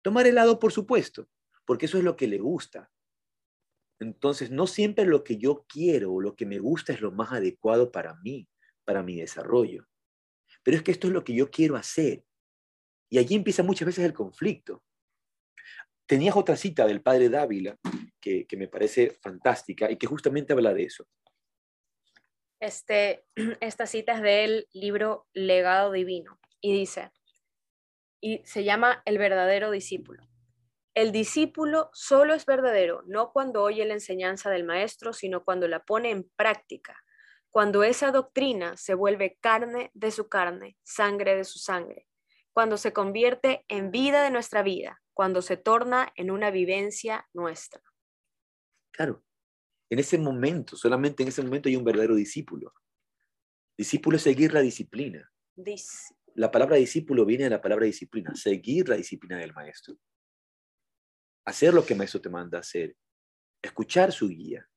Tomar helado, por supuesto, porque eso es lo que le gusta. Entonces, no siempre lo que yo quiero o lo que me gusta es lo más adecuado para mí, para mi desarrollo. Pero es que esto es lo que yo quiero hacer. Y allí empieza muchas veces el conflicto. Tenías otra cita del padre Dávila que, me parece fantástica y que justamente habla de eso. Este, esta cita es del libro Legado Divino y dice, y se llama El verdadero discípulo. El discípulo solo es verdadero, no cuando oye la enseñanza del maestro, sino cuando la pone en práctica, cuando esa doctrina se vuelve carne de su carne, sangre de su sangre, cuando se convierte en vida de nuestra vida, cuando se torna en una vivencia nuestra. Claro, en ese momento, solamente en ese momento hay un verdadero discípulo. Discípulo es seguir la disciplina. la palabra discípulo viene de la palabra disciplina, seguir la disciplina del maestro hacer lo que el maestro te manda hacer, escuchar su guía.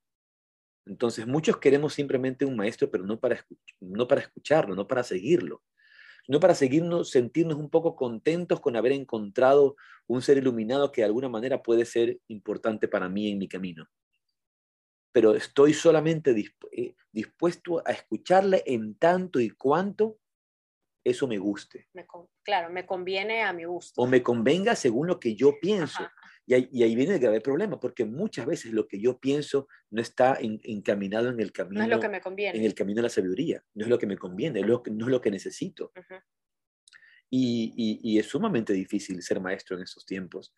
Entonces, muchos queremos simplemente un maestro, pero no para, no para escucharlo, no para seguirlo, no para seguirnos, sentirnos un poco contentos con haber encontrado un ser iluminado que de alguna manera puede ser importante para mí en mi camino. Pero estoy solamente eh, dispuesto a escucharle en tanto y cuanto eso me guste. claro, me conviene a mi gusto. O me convenga según lo que yo pienso. Y ahí, viene el grave problema, porque muchas veces lo que yo pienso no está encaminado en el camino. No es lo que me conviene. En el camino de la sabiduría. No es lo que me conviene, no es lo que necesito. y, es sumamente difícil ser maestro en estos tiempos,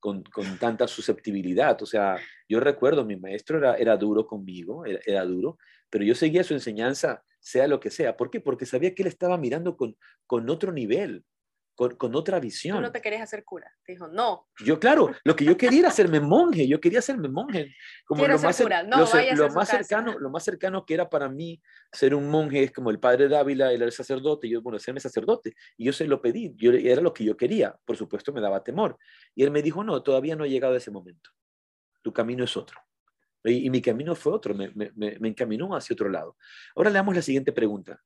con, tanta susceptibilidad. O sea, yo recuerdo, mi maestro era, era duro conmigo, era, era, duro, pero yo seguía su enseñanza, sea lo que sea. ¿Por qué? Porque sabía que él estaba mirando con, con otro nivel con, otra visión. Tú no te querías hacer cura. Te dijo, no. Yo, claro, lo que yo quería era hacerme monje. Yo quería hacerme monje. Como lo más, cura. No, lo, más cercano, lo más cercano que era para mí ser un monje es como el padre Dávila, él era el sacerdote. Yo, bueno, serme sacerdote. Y yo se lo pedí. Yo, era lo que yo quería. Por supuesto, me daba temor. Y él me dijo, no, todavía no he llegado a ese momento. Tu camino es otro. Y, mi camino fue otro. Me, me, me encaminó hacia otro lado. Ahora le damos la siguiente pregunta.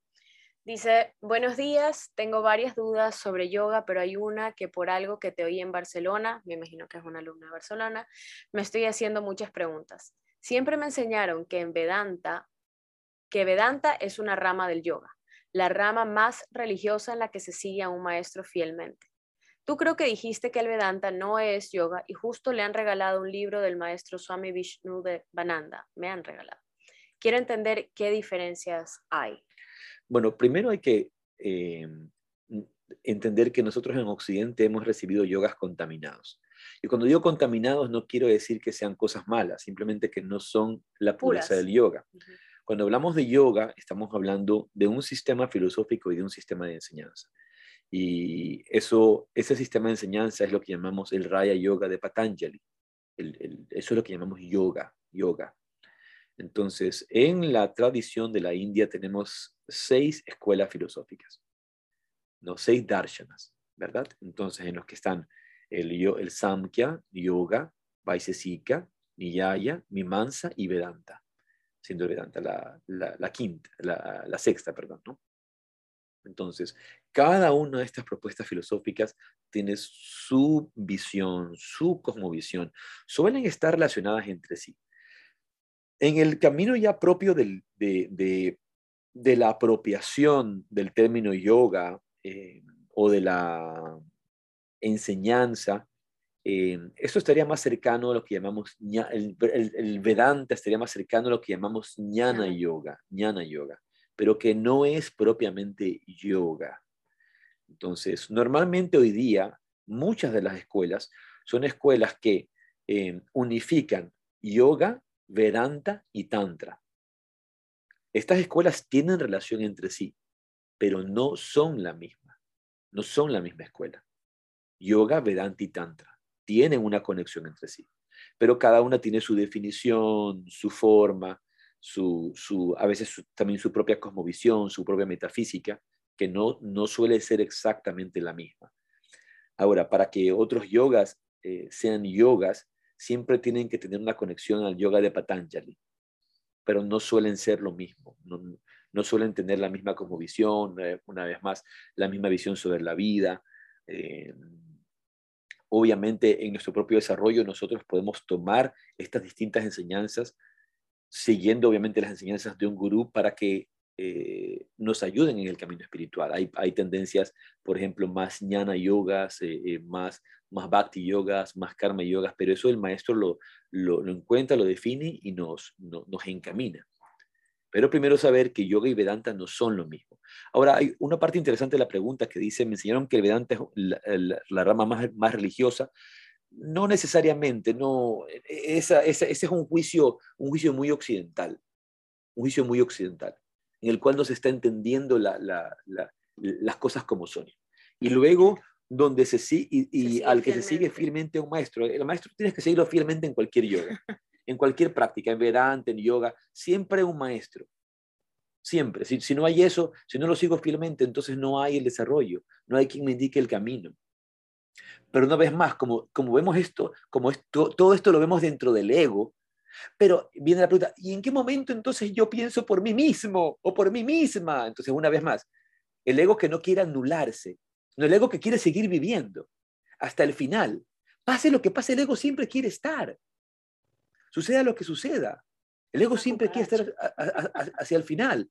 Dice, buenos días, tengo varias dudas sobre yoga, pero hay una que por algo que te oí en Barcelona, me imagino que es una alumna de Barcelona, me estoy haciendo muchas preguntas. Siempre me enseñaron que en Vedanta, que Vedanta es una rama del yoga, la rama más religiosa en la que se sigue a un maestro fielmente. Tú creo que dijiste que el Vedanta no es yoga y justo le han regalado un libro del maestro Swami Vishnu de Bananda, me han regalado. Quiero entender qué diferencias hay. Bueno, primero hay que eh, entender que nosotros en Occidente hemos recibido yogas contaminados. Y cuando digo contaminados no quiero decir que sean cosas malas, simplemente que no son la pureza del yoga. Cuando hablamos de yoga, estamos hablando de un sistema filosófico y de un sistema de enseñanza. Y eso, ese sistema de enseñanza es lo que llamamos el Raya Yoga de Patanjali. eso es lo que llamamos yoga, yoga. Entonces, en la tradición de la India tenemos seis escuelas filosóficas, no seis darshanas, ¿verdad? Entonces, en los que están el, el Samkhya, Yoga, Vaisesika, Niyaya, Mimansa y Vedanta, siendo Vedanta la, quinta, la, la, sexta, perdón. Entonces, cada una de estas propuestas filosóficas tiene su visión, su cosmovisión. Suelen estar relacionadas entre sí. En el camino ya propio de, la apropiación del término yoga eh, o de la enseñanza, eh, eso estaría más cercano a lo que llamamos, el, Vedanta estaría más cercano a lo que llamamos Jnana Yoga, Jnana Yoga, pero que no es propiamente yoga. Entonces, normalmente hoy día, muchas de las escuelas son escuelas que eh, unifican yoga Vedanta y Tantra. Estas escuelas tienen relación entre sí, pero no son la misma. No son la misma escuela. Yoga, Vedanta y Tantra tienen una conexión entre sí, pero cada una tiene su definición, su forma, su, a veces también su propia cosmovisión, su propia metafísica, que no, no suele ser exactamente la misma. Ahora, para que otros yogas eh, sean yogas, siempre tienen que tener una conexión al yoga de Patanjali, pero no suelen ser lo mismo, no, suelen tener la misma como visión, eh, una vez más, la misma visión sobre la vida. Eh, obviamente, en nuestro propio desarrollo nosotros podemos tomar estas distintas enseñanzas, siguiendo obviamente las enseñanzas de un gurú para que eh, nos ayuden en el camino espiritual. Hay, tendencias, por ejemplo, más jnana yogas, eh, eh, más, más bhakti yogas, más karma yogas, pero eso el maestro lo, lo, encuentra, lo define y nos, nos encamina. Pero primero saber que yoga y Vedanta no son lo mismo. Ahora, hay una parte interesante de la pregunta que dice, me enseñaron que el Vedanta es la, rama más, más religiosa. No necesariamente, no, e, e, esa, ese es un juicio, un juicio muy occidental, un juicio muy occidental en el cual no se está entendiendo las cosas como son. Y luego, donde se sigue, y, al que se sigue fielmente un maestro, el maestro tienes que seguirlo fielmente en cualquier yoga, en cualquier práctica, en Vedanta, en yoga, siempre un maestro. Siempre. Si, si no hay eso, si no lo sigo fielmente, entonces no hay el desarrollo, no hay quien me indique el camino. Pero una vez más, como, como vemos esto, como esto, todo esto lo vemos dentro del ego, pero viene la pregunta, ¿y en qué momento entonces yo pienso por mí mismo o por mí misma? Entonces, una vez más, el ego que no quiere anularse, no el ego que quiere seguir viviendo hasta el final. Pase lo que pase, el ego siempre quiere estar. Suceda lo que suceda. El ego siempre quiere estar hacia el final.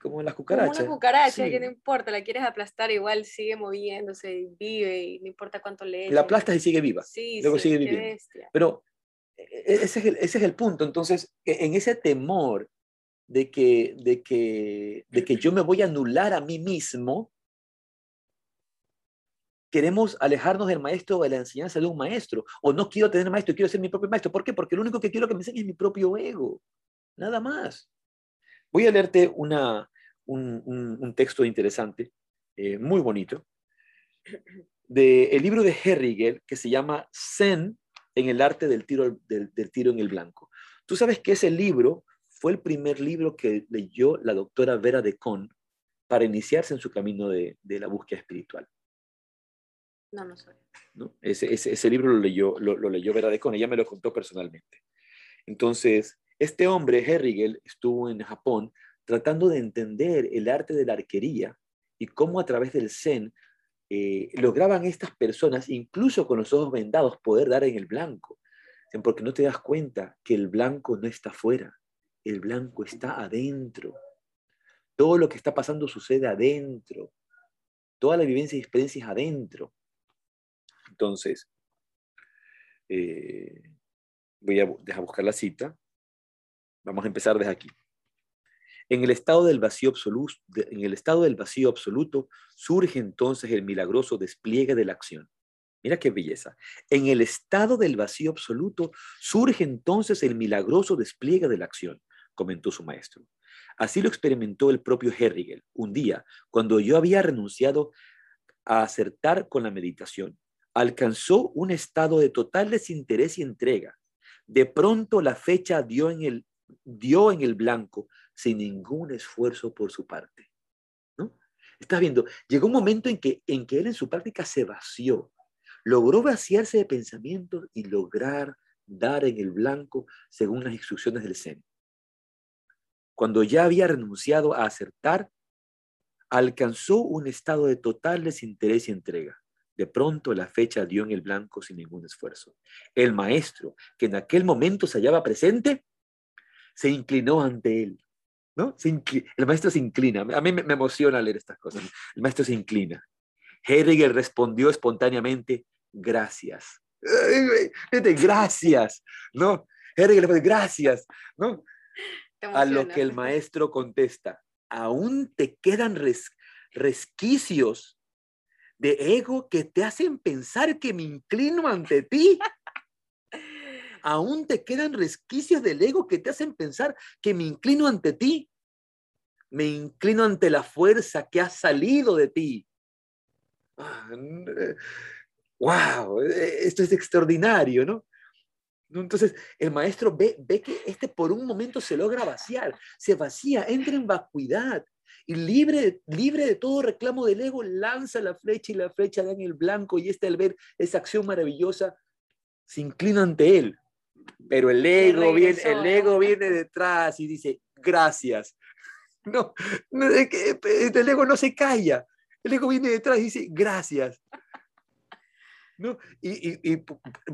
Como en las cucarachas. Como una cucaracha que no importa, la quieres aplastar, igual sigue moviéndose, vive y no importa cuánto le La aplastas y sigue viva. Sí, Luego sigue viviendo. Pero e-, ese es, el, ese es el punto. Entonces, e-, en ese temor de que, de, que, de que yo me voy a anular a mí mismo, queremos alejarnos del maestro de la enseñanza de un maestro. O no quiero tener maestro, quiero ser mi propio maestro. ¿Por qué? Porque lo único que quiero que me enseñe es mi propio ego. Nada más. Voy a leerte una, un, un, texto interesante, eh, muy bonito, del el libro de Herrigel que se llama Zen en el arte del tiro, del, tiro en el blanco. Tú sabes que ese libro fue el primer libro que leyó la doctora Vera de Con para iniciarse en su camino de, la búsqueda espiritual. No, no sé. Ese, ese, libro lo leyó, lo, leyó Vera de Con, ella me lo contó personalmente. Entonces, este hombre, Herrigel, estuvo en Japón tratando de entender el arte de la arquería y cómo a través del Zen eh, lograban estas personas, incluso con los ojos vendados, poder dar en el blanco. Porque no te das cuenta que el blanco no está afuera, el blanco está adentro. Todo lo que está pasando sucede adentro. Toda la vivencia y experiencia es adentro. Entonces, eh, voy a dejar buscar la cita. Vamos a empezar desde aquí. En el estado del vacío absoluto, surge entonces el milagroso despliegue de la acción. Mira qué belleza. En el estado del vacío absoluto surge entonces el milagroso despliegue de la acción, comentó su maestro. Así lo experimentó el propio Herrigel un día, cuando yo había renunciado a acertar con la meditación. Alcanzó un estado de total desinterés y entrega. De pronto la fecha dio en el blanco sin ningún esfuerzo por su parte. ¿no? Estás viendo, llegó un momento en que, en que él en su práctica se vació, logró vaciarse de pensamientos y lograr dar en el blanco según las instrucciones del Zen. Cuando ya había renunciado a acertar, alcanzó un estado de total desinterés y entrega. De pronto la fecha dio en el blanco sin ningún esfuerzo. El maestro, que en aquel momento se hallaba presente, se inclinó ante él ¿no? el maestro se inclina. A mí me, emociona leer estas cosas. El maestro se inclina. Hegel respondió espontáneamente, gracias. Gracias, ¿no? Responde, gracias, ¿no? A lo que el maestro contesta, aún te quedan resquicios de ego que te hacen pensar que me inclino ante ti. Aún te quedan resquicios del ego que te hacen pensar que me inclino ante ti. Me inclino ante la fuerza que ha salido de ti. ¡Wow! Esto es extraordinario, ¿no? Entonces, el maestro ve, ve que este por un momento se logra vaciar, se vacía, entra en vacuidad Y libre, libre de todo reclamo del ego, lanza la flecha y la flecha da en el blanco y este al ver esa acción maravillosa se inclina ante él. Pero el ego, viene, el ego viene detrás y dice, gracias. No, el ego no se calla. El ego viene detrás y dice, gracias. ¿No? Y,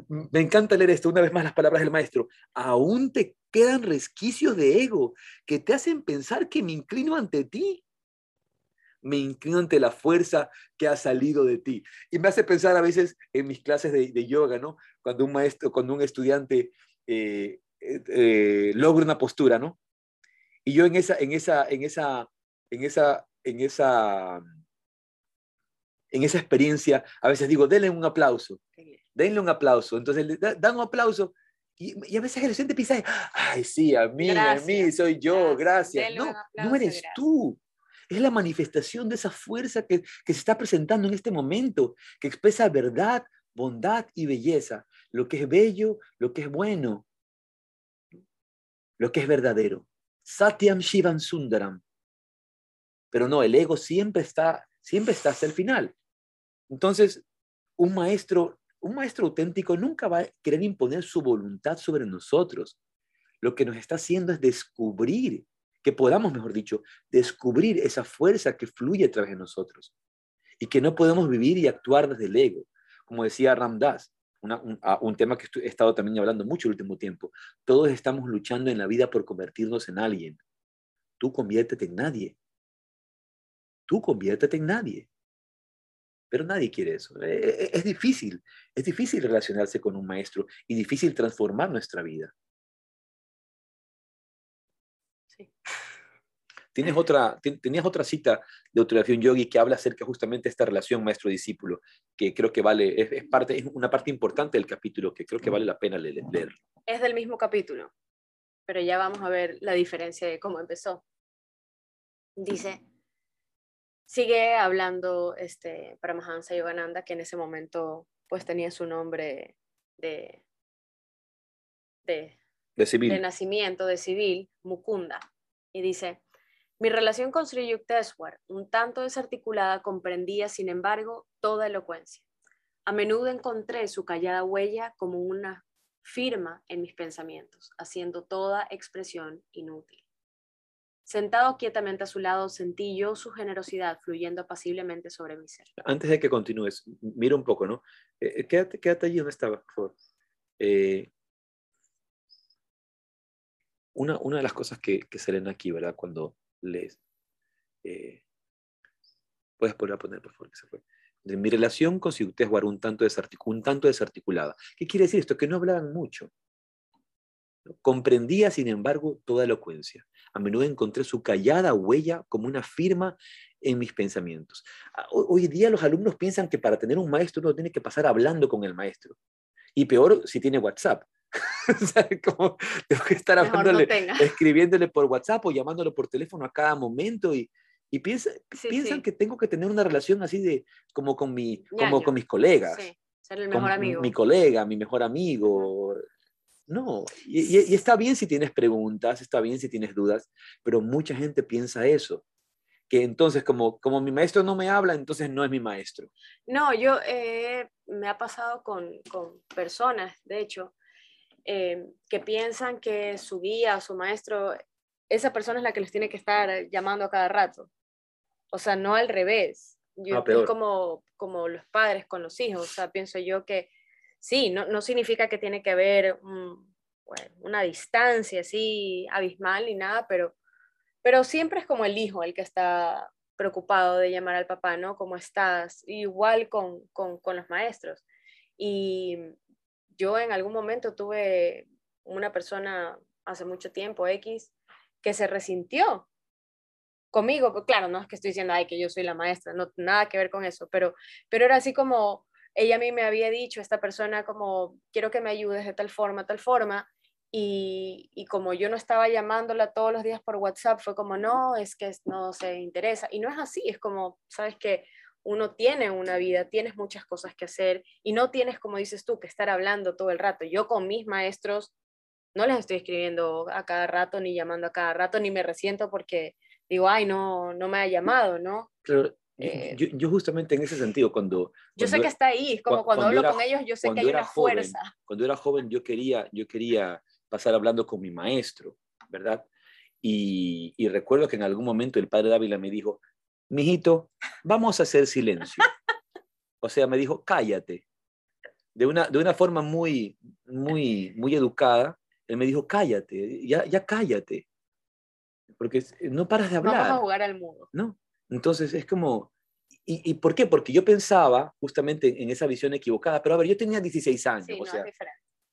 me encanta leer esto, una vez más las palabras del maestro. Aún te quedan resquicios de ego que te hacen pensar que me inclino ante ti. Me inclino ante la fuerza que ha salido de ti. Y me hace pensar a veces en mis clases de, yoga, ¿no? Cuando un maestro, cuando un estudiante eh, eh, logra una postura, ¿no? Y yo en esa, en esa, en esa, en esa, en esa en esa experiencia, a veces digo, denle un aplauso, denle un aplauso. Entonces le dan un aplauso y, a veces el estudiante piensa, ay, sí, a mí, a mí, soy yo, gracias. No, no eres tú. Es la manifestación de esa fuerza que, que se está presentando en este momento, que expresa verdad, bondad y belleza, lo que es bello, lo que es bueno, lo que es verdadero. Satyam Shivan Sundaram. Pero no, el ego siempre está, siempre está hasta el final. Entonces, un maestro, un maestro auténtico nunca va a querer imponer su voluntad sobre nosotros. Lo que nos está haciendo es descubrir, que podamos, mejor dicho, descubrir esa fuerza que fluye a través de nosotros y que no podemos vivir y actuar desde el ego. Como decía Ramdas, un, un, tema que he estado también hablando mucho el último tiempo. Todos estamos luchando en la vida por convertirnos en alguien. Tú conviértete en nadie. Tú conviértete en nadie. Pero nadie quiere eso. E, e, es difícil, es difícil relacionarse con un maestro y difícil transformar nuestra vida. Tienes otra, tenías otra cita de autografía yogi que habla acerca justamente de esta relación maestro-discípulo, que creo que vale, es, parte, es una parte importante del capítulo que creo que vale la pena leer. Es del mismo capítulo, pero ya vamos a ver la diferencia de cómo empezó. Dice, sigue hablando este, Paramahansa Yogananda, que en ese momento pues tenía su nombre de, de, de, nacimiento, de civil, Mukunda, y dice, mi relación con Sri Yukteswar, un tanto desarticulada, comprendía, sin embargo, toda elocuencia. A menudo encontré su callada huella como una firma en mis pensamientos, haciendo toda expresión inútil. Sentado quietamente a su lado, sentí yo su generosidad fluyendo apaciblemente sobre mi ser. Antes de que continúes, mira un poco, ¿no? Eh, eh, quédate, quédate allí donde estaba, por favor. Eh, una, una, de las cosas que, que se leen aquí, ¿verdad? Cuando lees. Puedes poner a poner, por favor. De mi relación con si ustedes un tanto, un tanto desarticulada. ¿Qué quiere decir esto? Que no hablaban mucho. Comprendía, sin embargo, toda elocuencia. A menudo encontré su callada huella como una firma en mis pensamientos. Hoy día los alumnos piensan que para tener un maestro uno tiene que pasar hablando con el maestro. Y peor si tiene WhatsApp. tengo que estar hablándole, escribiéndole por WhatsApp o llamándolo por teléfono a cada momento y, y piensa, piensan que tengo que tener una relación así de como con, mi, como con mis colegas. ser el mejor amigo. Mi colega, mi mejor amigo. No, y, está bien si tienes preguntas, está bien si tienes dudas, pero mucha gente piensa eso, que entonces como, como mi maestro no me habla, entonces no es mi maestro. No, yo eh, me ha pasado con, con personas, de hecho, eh, que piensan que su guía o su maestro, esa persona es la que les tiene que estar llamando a cada rato. O sea, no al revés. Yo, ah, como, como los padres con los hijos. O sea, pienso yo que sí, no, no significa que tiene que haber una distancia así abismal ni nada, pero, pero siempre es como el hijo el que está preocupado de llamar al papá, ¿no? ¿Cómo estás? Igual con, con, con los maestros. Y yo en algún momento tuve una persona hace mucho tiempo, X, que se resintió conmigo, pues claro, no es que estoy diciendo, ay, que yo soy la maestra, no, nada que ver con eso, pero, pero era así como, ella a mí me había dicho, esta persona como, quiero que me ayudes de tal forma, tal forma, y, y, como yo no estaba llamándola todos los días por WhatsApp, fue como, no, es que no se interesa. Y no es así, es como, sabes que uno tiene una vida, tienes muchas cosas que hacer y no tienes, como dices tú, que estar hablando todo el rato. Yo con mis maestros no les estoy escribiendo a cada rato, ni llamando a cada rato, ni me resiento porque digo, ay, no, no me ha llamado, ¿no? Claro, eh, yo, justamente en ese sentido, cuando... Yo sé que está ahí, es como cuando, hablo con ellos, yo sé que hay una fuerza. Cuando era joven, yo quería, yo quería pasar hablando con mi maestro, ¿verdad? Y, y recuerdo que en algún momento el padre Dávila me dijo, mijito, vamos a hacer silencio. O sea, me dijo, cállate. De una, de una forma muy, muy, muy educada, él me dijo, cállate, ya, ya cállate. Porque no paras de hablar. Vamos a jugar al mundo. ¿No? Entonces es como, ¿y, ¿y, por qué? Porque yo pensaba justamente en esa visión equivocada, pero a ver, yo tenía 16 años. Sí, o sea,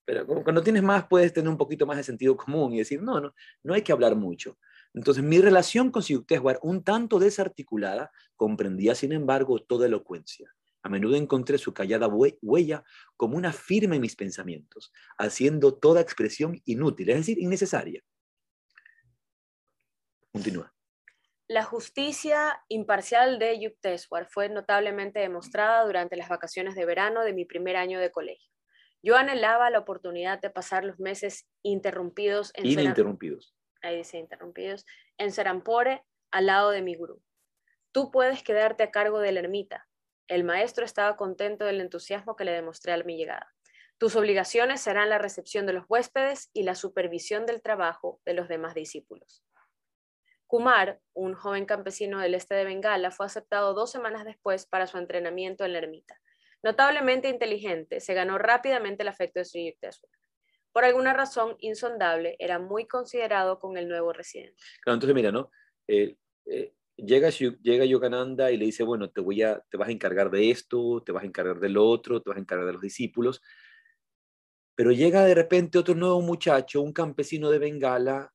Pero cuando tienes más puedes tener un poquito más de sentido común y decir, no, no, no hay que hablar mucho. Entonces, mi relación con Siyukteswar, un tanto desarticulada, comprendía, sin embargo, toda elocuencia. A menudo encontré su callada huella como una firma en mis pensamientos, haciendo toda expresión inútil, es decir, innecesaria. Continúa. La justicia imparcial de Yukteswar fue notablemente demostrada durante las vacaciones de verano de mi primer año de colegio. Yo anhelaba la oportunidad de pasar los meses interrumpidos en ininterrumpidos ahí dice interrumpidos, en Serampore, al lado de mi gurú. Tú puedes quedarte a cargo de la ermita. El maestro estaba contento del entusiasmo que le demostré a mi llegada. Tus obligaciones serán la recepción de los huéspedes y la supervisión del trabajo de los demás discípulos. Kumar, un joven campesino del este de Bengala, fue aceptado dos semanas después para su entrenamiento en la ermita. Notablemente inteligente, se ganó rápidamente el afecto de Sri Yukteswar por alguna razón insondable, era muy considerado con el nuevo residente. Claro, entonces mira, ¿no? Eh, eh, llega, llega Yogananda y le dice, bueno, te, voy a, te vas a encargar de esto, te vas a encargar de lo otro, te vas a encargar de los discípulos. Pero llega de repente otro nuevo muchacho, un campesino de Bengala,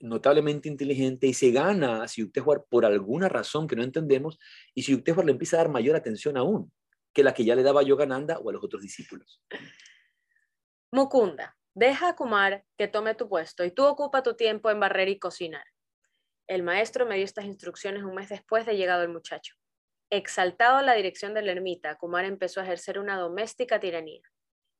notablemente inteligente, y se gana a Siyukteswar por alguna razón que no entendemos, y Siyukteswar le empieza a dar mayor atención aún que la que ya le daba a Yogananda o a los otros discípulos. Mukunda, Deja a Kumar que tome tu puesto y tú ocupa tu tiempo en barrer y cocinar. El maestro me dio estas instrucciones un mes después de llegado el muchacho. Exaltado a la dirección de la ermita, Kumar empezó a ejercer una doméstica tiranía.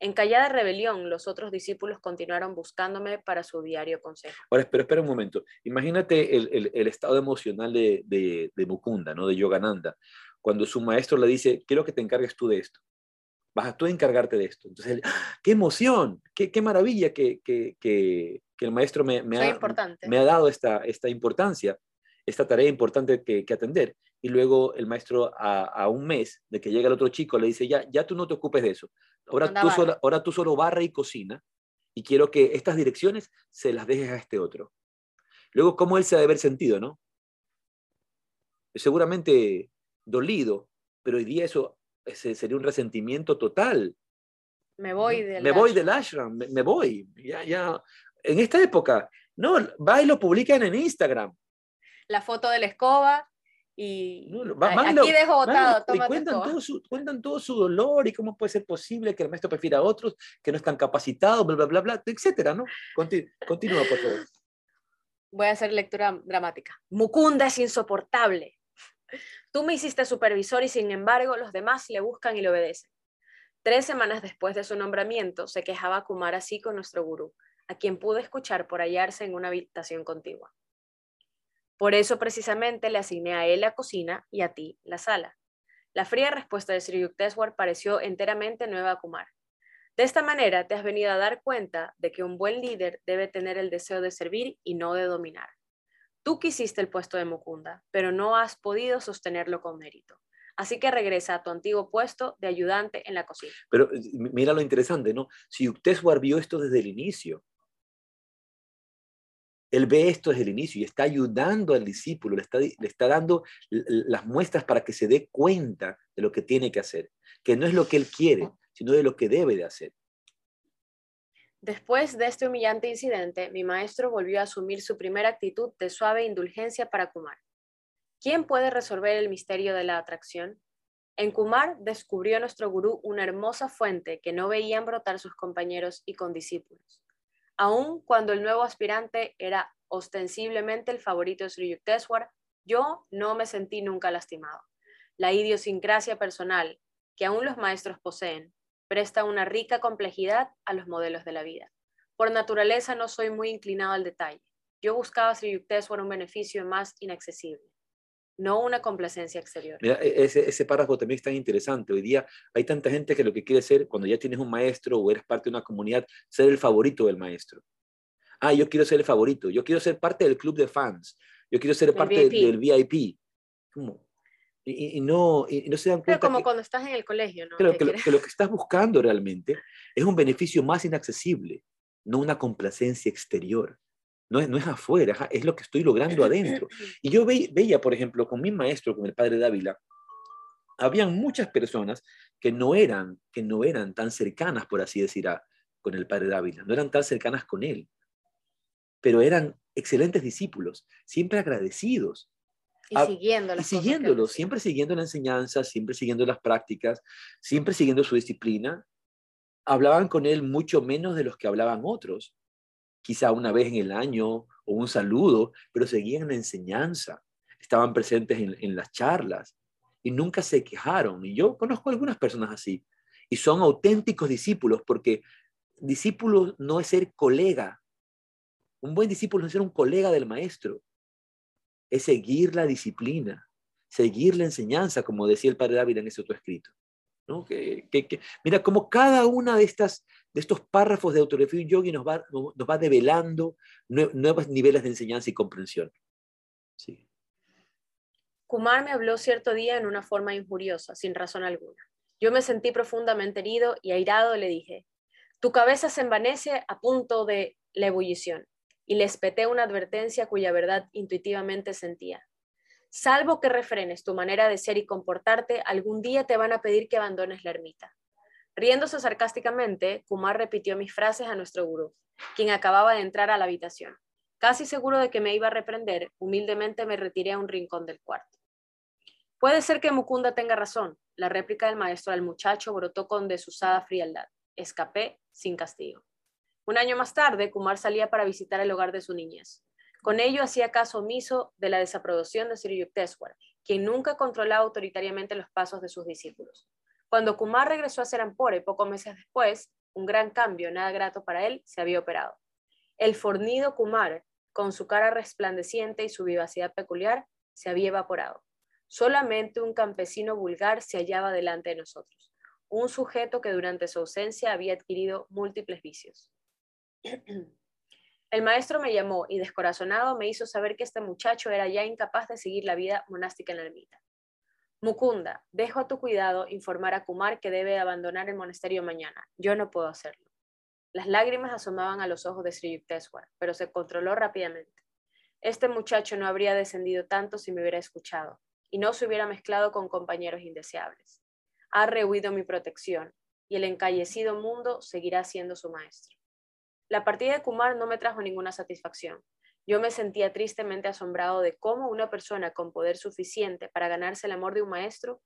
En callada rebelión, los otros discípulos continuaron buscándome para su diario consejo. Ahora, espera, espera un momento. Imagínate el, estado emocional de, de, de, Mukunda, ¿no? de Yogananda, cuando su maestro le dice, quiero que te encargues tú de esto vas a tú a encargarte de esto. Entonces, ¡ah! qué emoción, qué, qué maravilla que, que, que, el maestro me, me, ha, me, ha, dado esta, esta importancia, esta tarea importante que, atender. Y luego el maestro a, a, un mes de que llega el otro chico le dice, ya, ya tú no te ocupes de eso. Ahora, tú solo, ahora tú solo barra y cocina y quiero que estas direcciones se las dejes a este otro. Luego, ¿cómo él se ha de haber sentido, no? Seguramente dolido, pero hoy día eso ese sería un resentimiento total. Me voy del Me voy del ashram, me, voy. Ya, ya. En esta época, no, va y lo publican en Instagram. La foto de la escoba y aquí dejo botado. y cuentan todo, su, cuentan todo su dolor y cómo puede ser posible que el maestro prefiera a otros que no están capacitados, bla, bla, bla, bla, etcétera, ¿no? continúa, por favor. Voy a hacer lectura dramática. Mukunda es insoportable. Tú me hiciste supervisor y sin embargo los demás le buscan y le obedecen. Tres semanas después de su nombramiento se quejaba Kumar así con nuestro gurú, a quien pude escuchar por hallarse en una habitación contigua. Por eso precisamente le asigné a él la cocina y a ti la sala. La fría respuesta de Sri Yukteswar pareció enteramente nueva a Kumar. De esta manera te has venido a dar cuenta de que un buen líder debe tener el deseo de servir y no de dominar. Tú quisiste el puesto de Mukunda, pero no has podido sostenerlo con mérito. Así que regresa a tu antiguo puesto de ayudante en la cocina. Pero eh, mira lo interesante, ¿no? Si usted vio esto desde el inicio, él ve esto desde el inicio y está ayudando al discípulo, le está, le está dando las muestras para que se dé cuenta de lo que tiene que hacer, que no es lo que él quiere, sino de lo que debe de hacer. Después de este humillante incidente, mi maestro volvió a asumir su primera actitud de suave indulgencia para Kumar. ¿Quién puede resolver el misterio de la atracción? En Kumar descubrió nuestro gurú una hermosa fuente que no veían brotar sus compañeros y condiscípulos. Aun cuando el nuevo aspirante era ostensiblemente el favorito de Sri Yukteswar, yo no me sentí nunca lastimado. La idiosincrasia personal que aún los maestros poseen presta una rica complejidad a los modelos de la vida. Por naturaleza no soy muy inclinado al detalle. Yo buscaba Sri Yukteswar un beneficio más inaccesible, no una complacencia exterior. Mira, e, ese, ese párrafo también es tan interesante. Hoy día hay tanta gente que lo que quiere ser, cuando ya tienes un maestro o eres parte de una comunidad, ser el favorito del maestro. Ah, yo quiero ser el favorito, yo quiero ser parte del club de fans, yo quiero ser parte del VIP. Y, no, y, no se dan cuenta. Pero como cuando estás en el colegio, ¿no? que, lo, que estás buscando realmente es un beneficio más inaccesible, no una complacencia exterior. No es, no es afuera, es lo que estoy logrando adentro. Y yo veía, por ejemplo, con mi maestro, con el padre Dávila, habían muchas personas que no eran, que no eran tan cercanas, por así decir, con el padre Dávila, no eran tan cercanas con él, pero eran excelentes discípulos, siempre agradecidos. Y siguiéndolo. Y siguiéndolo, siempre siguiendo la enseñanza, siempre siguiendo las prácticas, siempre siguiendo su disciplina. Hablaban con él mucho menos de los que hablaban otros, quizá una vez en el año o un saludo, pero seguían la enseñanza, estaban presentes en, en las charlas y nunca se quejaron. Y yo conozco algunas personas así, y son auténticos discípulos, porque discípulo no es ser colega, un buen discípulo es ser un colega del maestro, es seguir la disciplina, seguir la enseñanza, como decía el padre David en ese otro. ¿no? Que, mira, como cada una de, estas, de estos párrafos de Autorefugio Yogi nos va, nos va develando nuevos niveles de enseñanza y comprensión. Sí. Kumar me habló cierto día en una forma injuriosa, sin razón alguna. Yo me sentí profundamente herido y airado le dije, tu cabeza se envanece a punto de la ebullición y les peté una advertencia cuya verdad intuitivamente sentía. Salvo que refrenes tu manera de ser y comportarte, algún día te van a pedir que abandones la ermita. Riéndose sarcásticamente, Kumar repitió mis frases a nuestro gurú, quien acababa de entrar a la habitación. Casi seguro de que me iba a reprender, humildemente me retiré a un rincón del cuarto. Puede ser que Mukunda tenga razón. La réplica del maestro al muchacho brotó con desusada frialdad. Escapé sin castigo. Un año más tarde, Kumar salía para visitar el hogar de su niñez. Con ello hacía caso omiso de la desaprobación de Sri Yukteswar, quien nunca controlaba autoritariamente los pasos de sus discípulos. Cuando Kumar regresó a Serampore pocos meses después, un gran cambio, nada grato para él, se había operado. El fornido Kumar, con su cara resplandeciente y su vivacidad peculiar, se había evaporado. Solamente un campesino vulgar se hallaba delante de nosotros, un sujeto que durante su ausencia había adquirido múltiples vicios. El maestro me llamó y descorazonado me hizo saber que este muchacho era ya incapaz de seguir la vida monástica en la ermita. Mukunda, dejo a tu cuidado informar a Kumar que debe abandonar el monasterio mañana. Yo no puedo hacerlo. Las lágrimas asomaban a los ojos de Sri Yukteswar, pero se controló rápidamente. Este muchacho no habría descendido tanto si me hubiera escuchado y no se hubiera mezclado con compañeros indeseables. Ha rehuido mi protección y el encallecido mundo seguirá siendo su maestro. La partida de Kumar no me trajo ninguna satisfacción. Yo me sentía tristemente asombrado de cómo una persona con poder suficiente para ganarse el amor de un maestro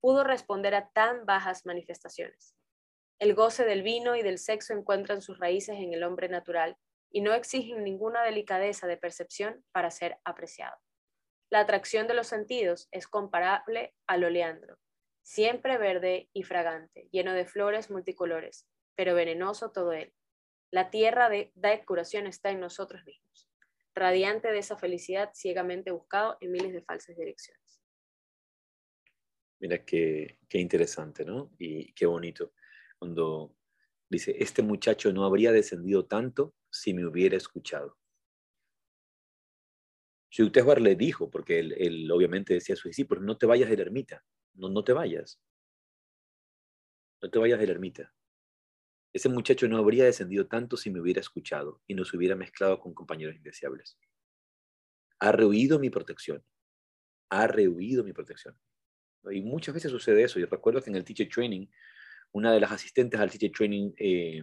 pudo responder a tan bajas manifestaciones. El goce del vino y del sexo encuentran sus raíces en el hombre natural y no exigen ninguna delicadeza de percepción para ser apreciado. La atracción de los sentidos es comparable al oleandro, siempre verde y fragante, lleno de flores multicolores, pero venenoso todo él. La tierra de, da curación está en nosotros mismos, radiante de esa felicidad ciegamente buscado en miles de falsas direcciones. Mira qué, interesante, ¿no? Y qué bonito. Cuando dice, este muchacho no habría descendido tanto si me hubiera escuchado. Shuktejar le dijo, porque él, obviamente decía a sus discípulos, no te vayas de la ermita, no, no te vayas. No te vayas de la ermita. Ese muchacho no habría descendido tanto si me hubiera escuchado y no se hubiera mezclado con compañeros indeseables. Ha rehuido mi protección. Ha rehuido mi protección. Y muchas veces sucede eso. Yo recuerdo que en el teacher training, una de las asistentes al teacher training eh,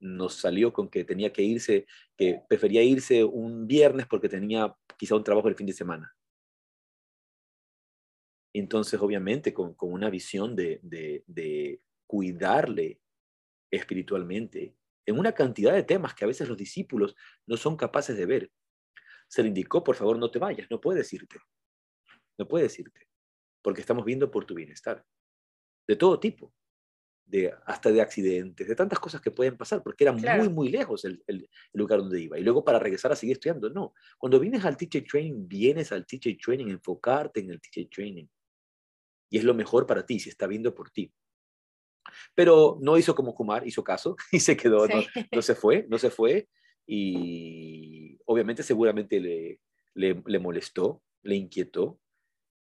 nos salió con que tenía que irse, que prefería irse un viernes porque tenía quizá un trabajo el fin de semana. Entonces, obviamente, con, una visión de, de cuidarle espiritualmente en una cantidad de temas que a veces los discípulos no son capaces de ver. Se le indicó, por favor, no te vayas, no puedes irte. No puedes irte, porque estamos viendo por tu bienestar. De todo tipo. de, hasta de accidentes, de tantas cosas que pueden pasar, porque era muy, muy lejos el, el, lugar donde iba. Y luego para regresar a seguir estudiando, no. Cuando vienes al teacher training, vienes al teacher training, enfocarte en el teacher training. Y es lo mejor para ti, si está viendo por ti. Pero no hizo como Kumar, hizo caso y se quedó, no, no, se fue, no se fue. Y obviamente seguramente le, le, le molestó, le inquietó,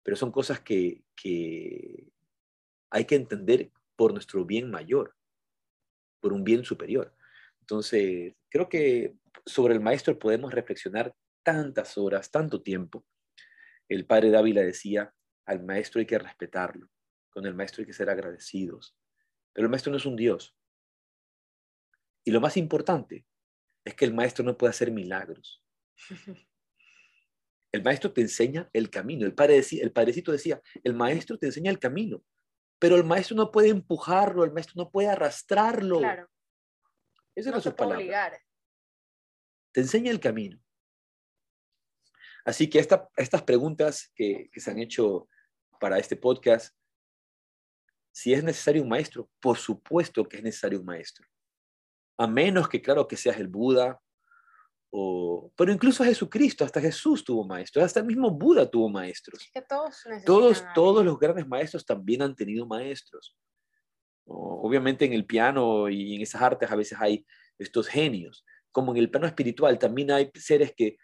pero son cosas que, que hay que entender por nuestro bien mayor, por un bien superior. Entonces, creo que sobre el maestro podemos reflexionar tantas horas, tanto tiempo. El padre Dávila decía, al maestro hay que respetarlo, con el maestro hay que ser agradecidos, pero el maestro no es un Dios. Y lo más importante es que el maestro no puede hacer milagros. El maestro te enseña el camino. El, padre decía, el padrecito decía, el maestro te enseña el camino, pero el maestro no puede empujarlo, el maestro no puede arrastrarlo. Claro. Esa no es su palabra. Te enseña el camino. Así que estas preguntas que, que se han hecho para este podcast, si es necesario un maestro, por supuesto que es necesario un maestro. A menos que, claro, que seas el Buda, pero incluso Jesucristo, hasta Jesús tuvo maestros, hasta el mismo Buda tuvo maestros. todos, todos, todos los grandes maestros también han tenido maestros. Obviamente en el piano y en esas artes a veces hay estos genios, como en el plano espiritual también hay seres que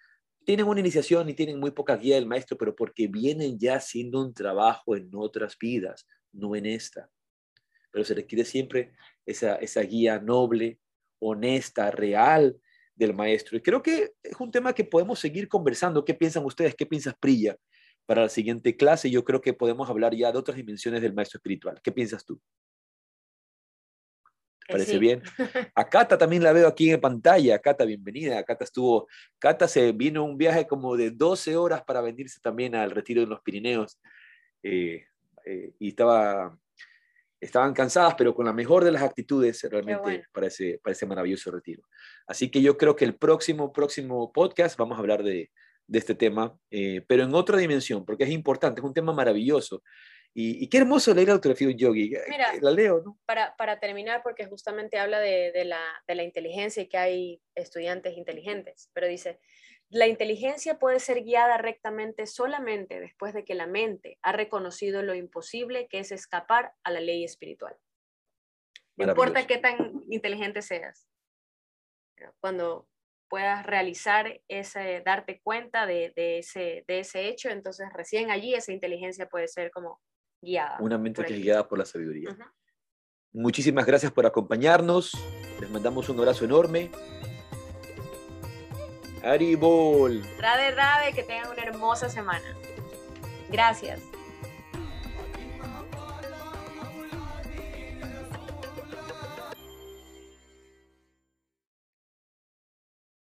tienen una iniciación y tienen muy poca guía del maestro, pero porque vienen ya haciendo un trabajo en otras vidas, no en esta. Pero se requiere siempre esa, esa guía noble, honesta, real, del maestro. Y creo que es un tema que podemos seguir conversando. ¿Qué piensan ustedes? ¿Qué piensas Prilla para la siguiente clase? Yo creo que podemos hablar ya de otras dimensiones del maestro espiritual. ¿Qué piensas tú? ¿Te parece bien? A Cata también la veo aquí en pantalla. Cata, bienvenida. Cata estuvo, Cata se vino un viaje como de 12 horas para venirse también al retiro de los Pirineos. Eh, eh, y estaba estaban cansadas, pero con la mejor de las actitudes realmente parece, parece maravilloso retiro. Así que yo creo que el próximo, próximo podcast vamos a hablar de, de este tema, eh, pero en otra dimensión, porque es importante, es un tema maravilloso. Y, qué hermoso leer la autografía de un yogi. Mira, la leo, ¿no? Para, para terminar, porque justamente habla de, de, la, de la inteligencia y que hay estudiantes inteligentes, pero dice, la inteligencia puede ser guiada rectamente solamente después de que la mente ha reconocido lo imposible que es escapar a la ley espiritual. No importa qué tan inteligente seas, cuando puedas realizar ese, darte cuenta de, ese, de ese hecho, entonces recién allí esa inteligencia puede ser como guiada. Una mente que es guiada por la sabiduría. Muchísimas gracias por acompañarnos. Les mandamos un abrazo enorme. Haribol. Rade, rade, que tengan una hermosa semana. Gracias.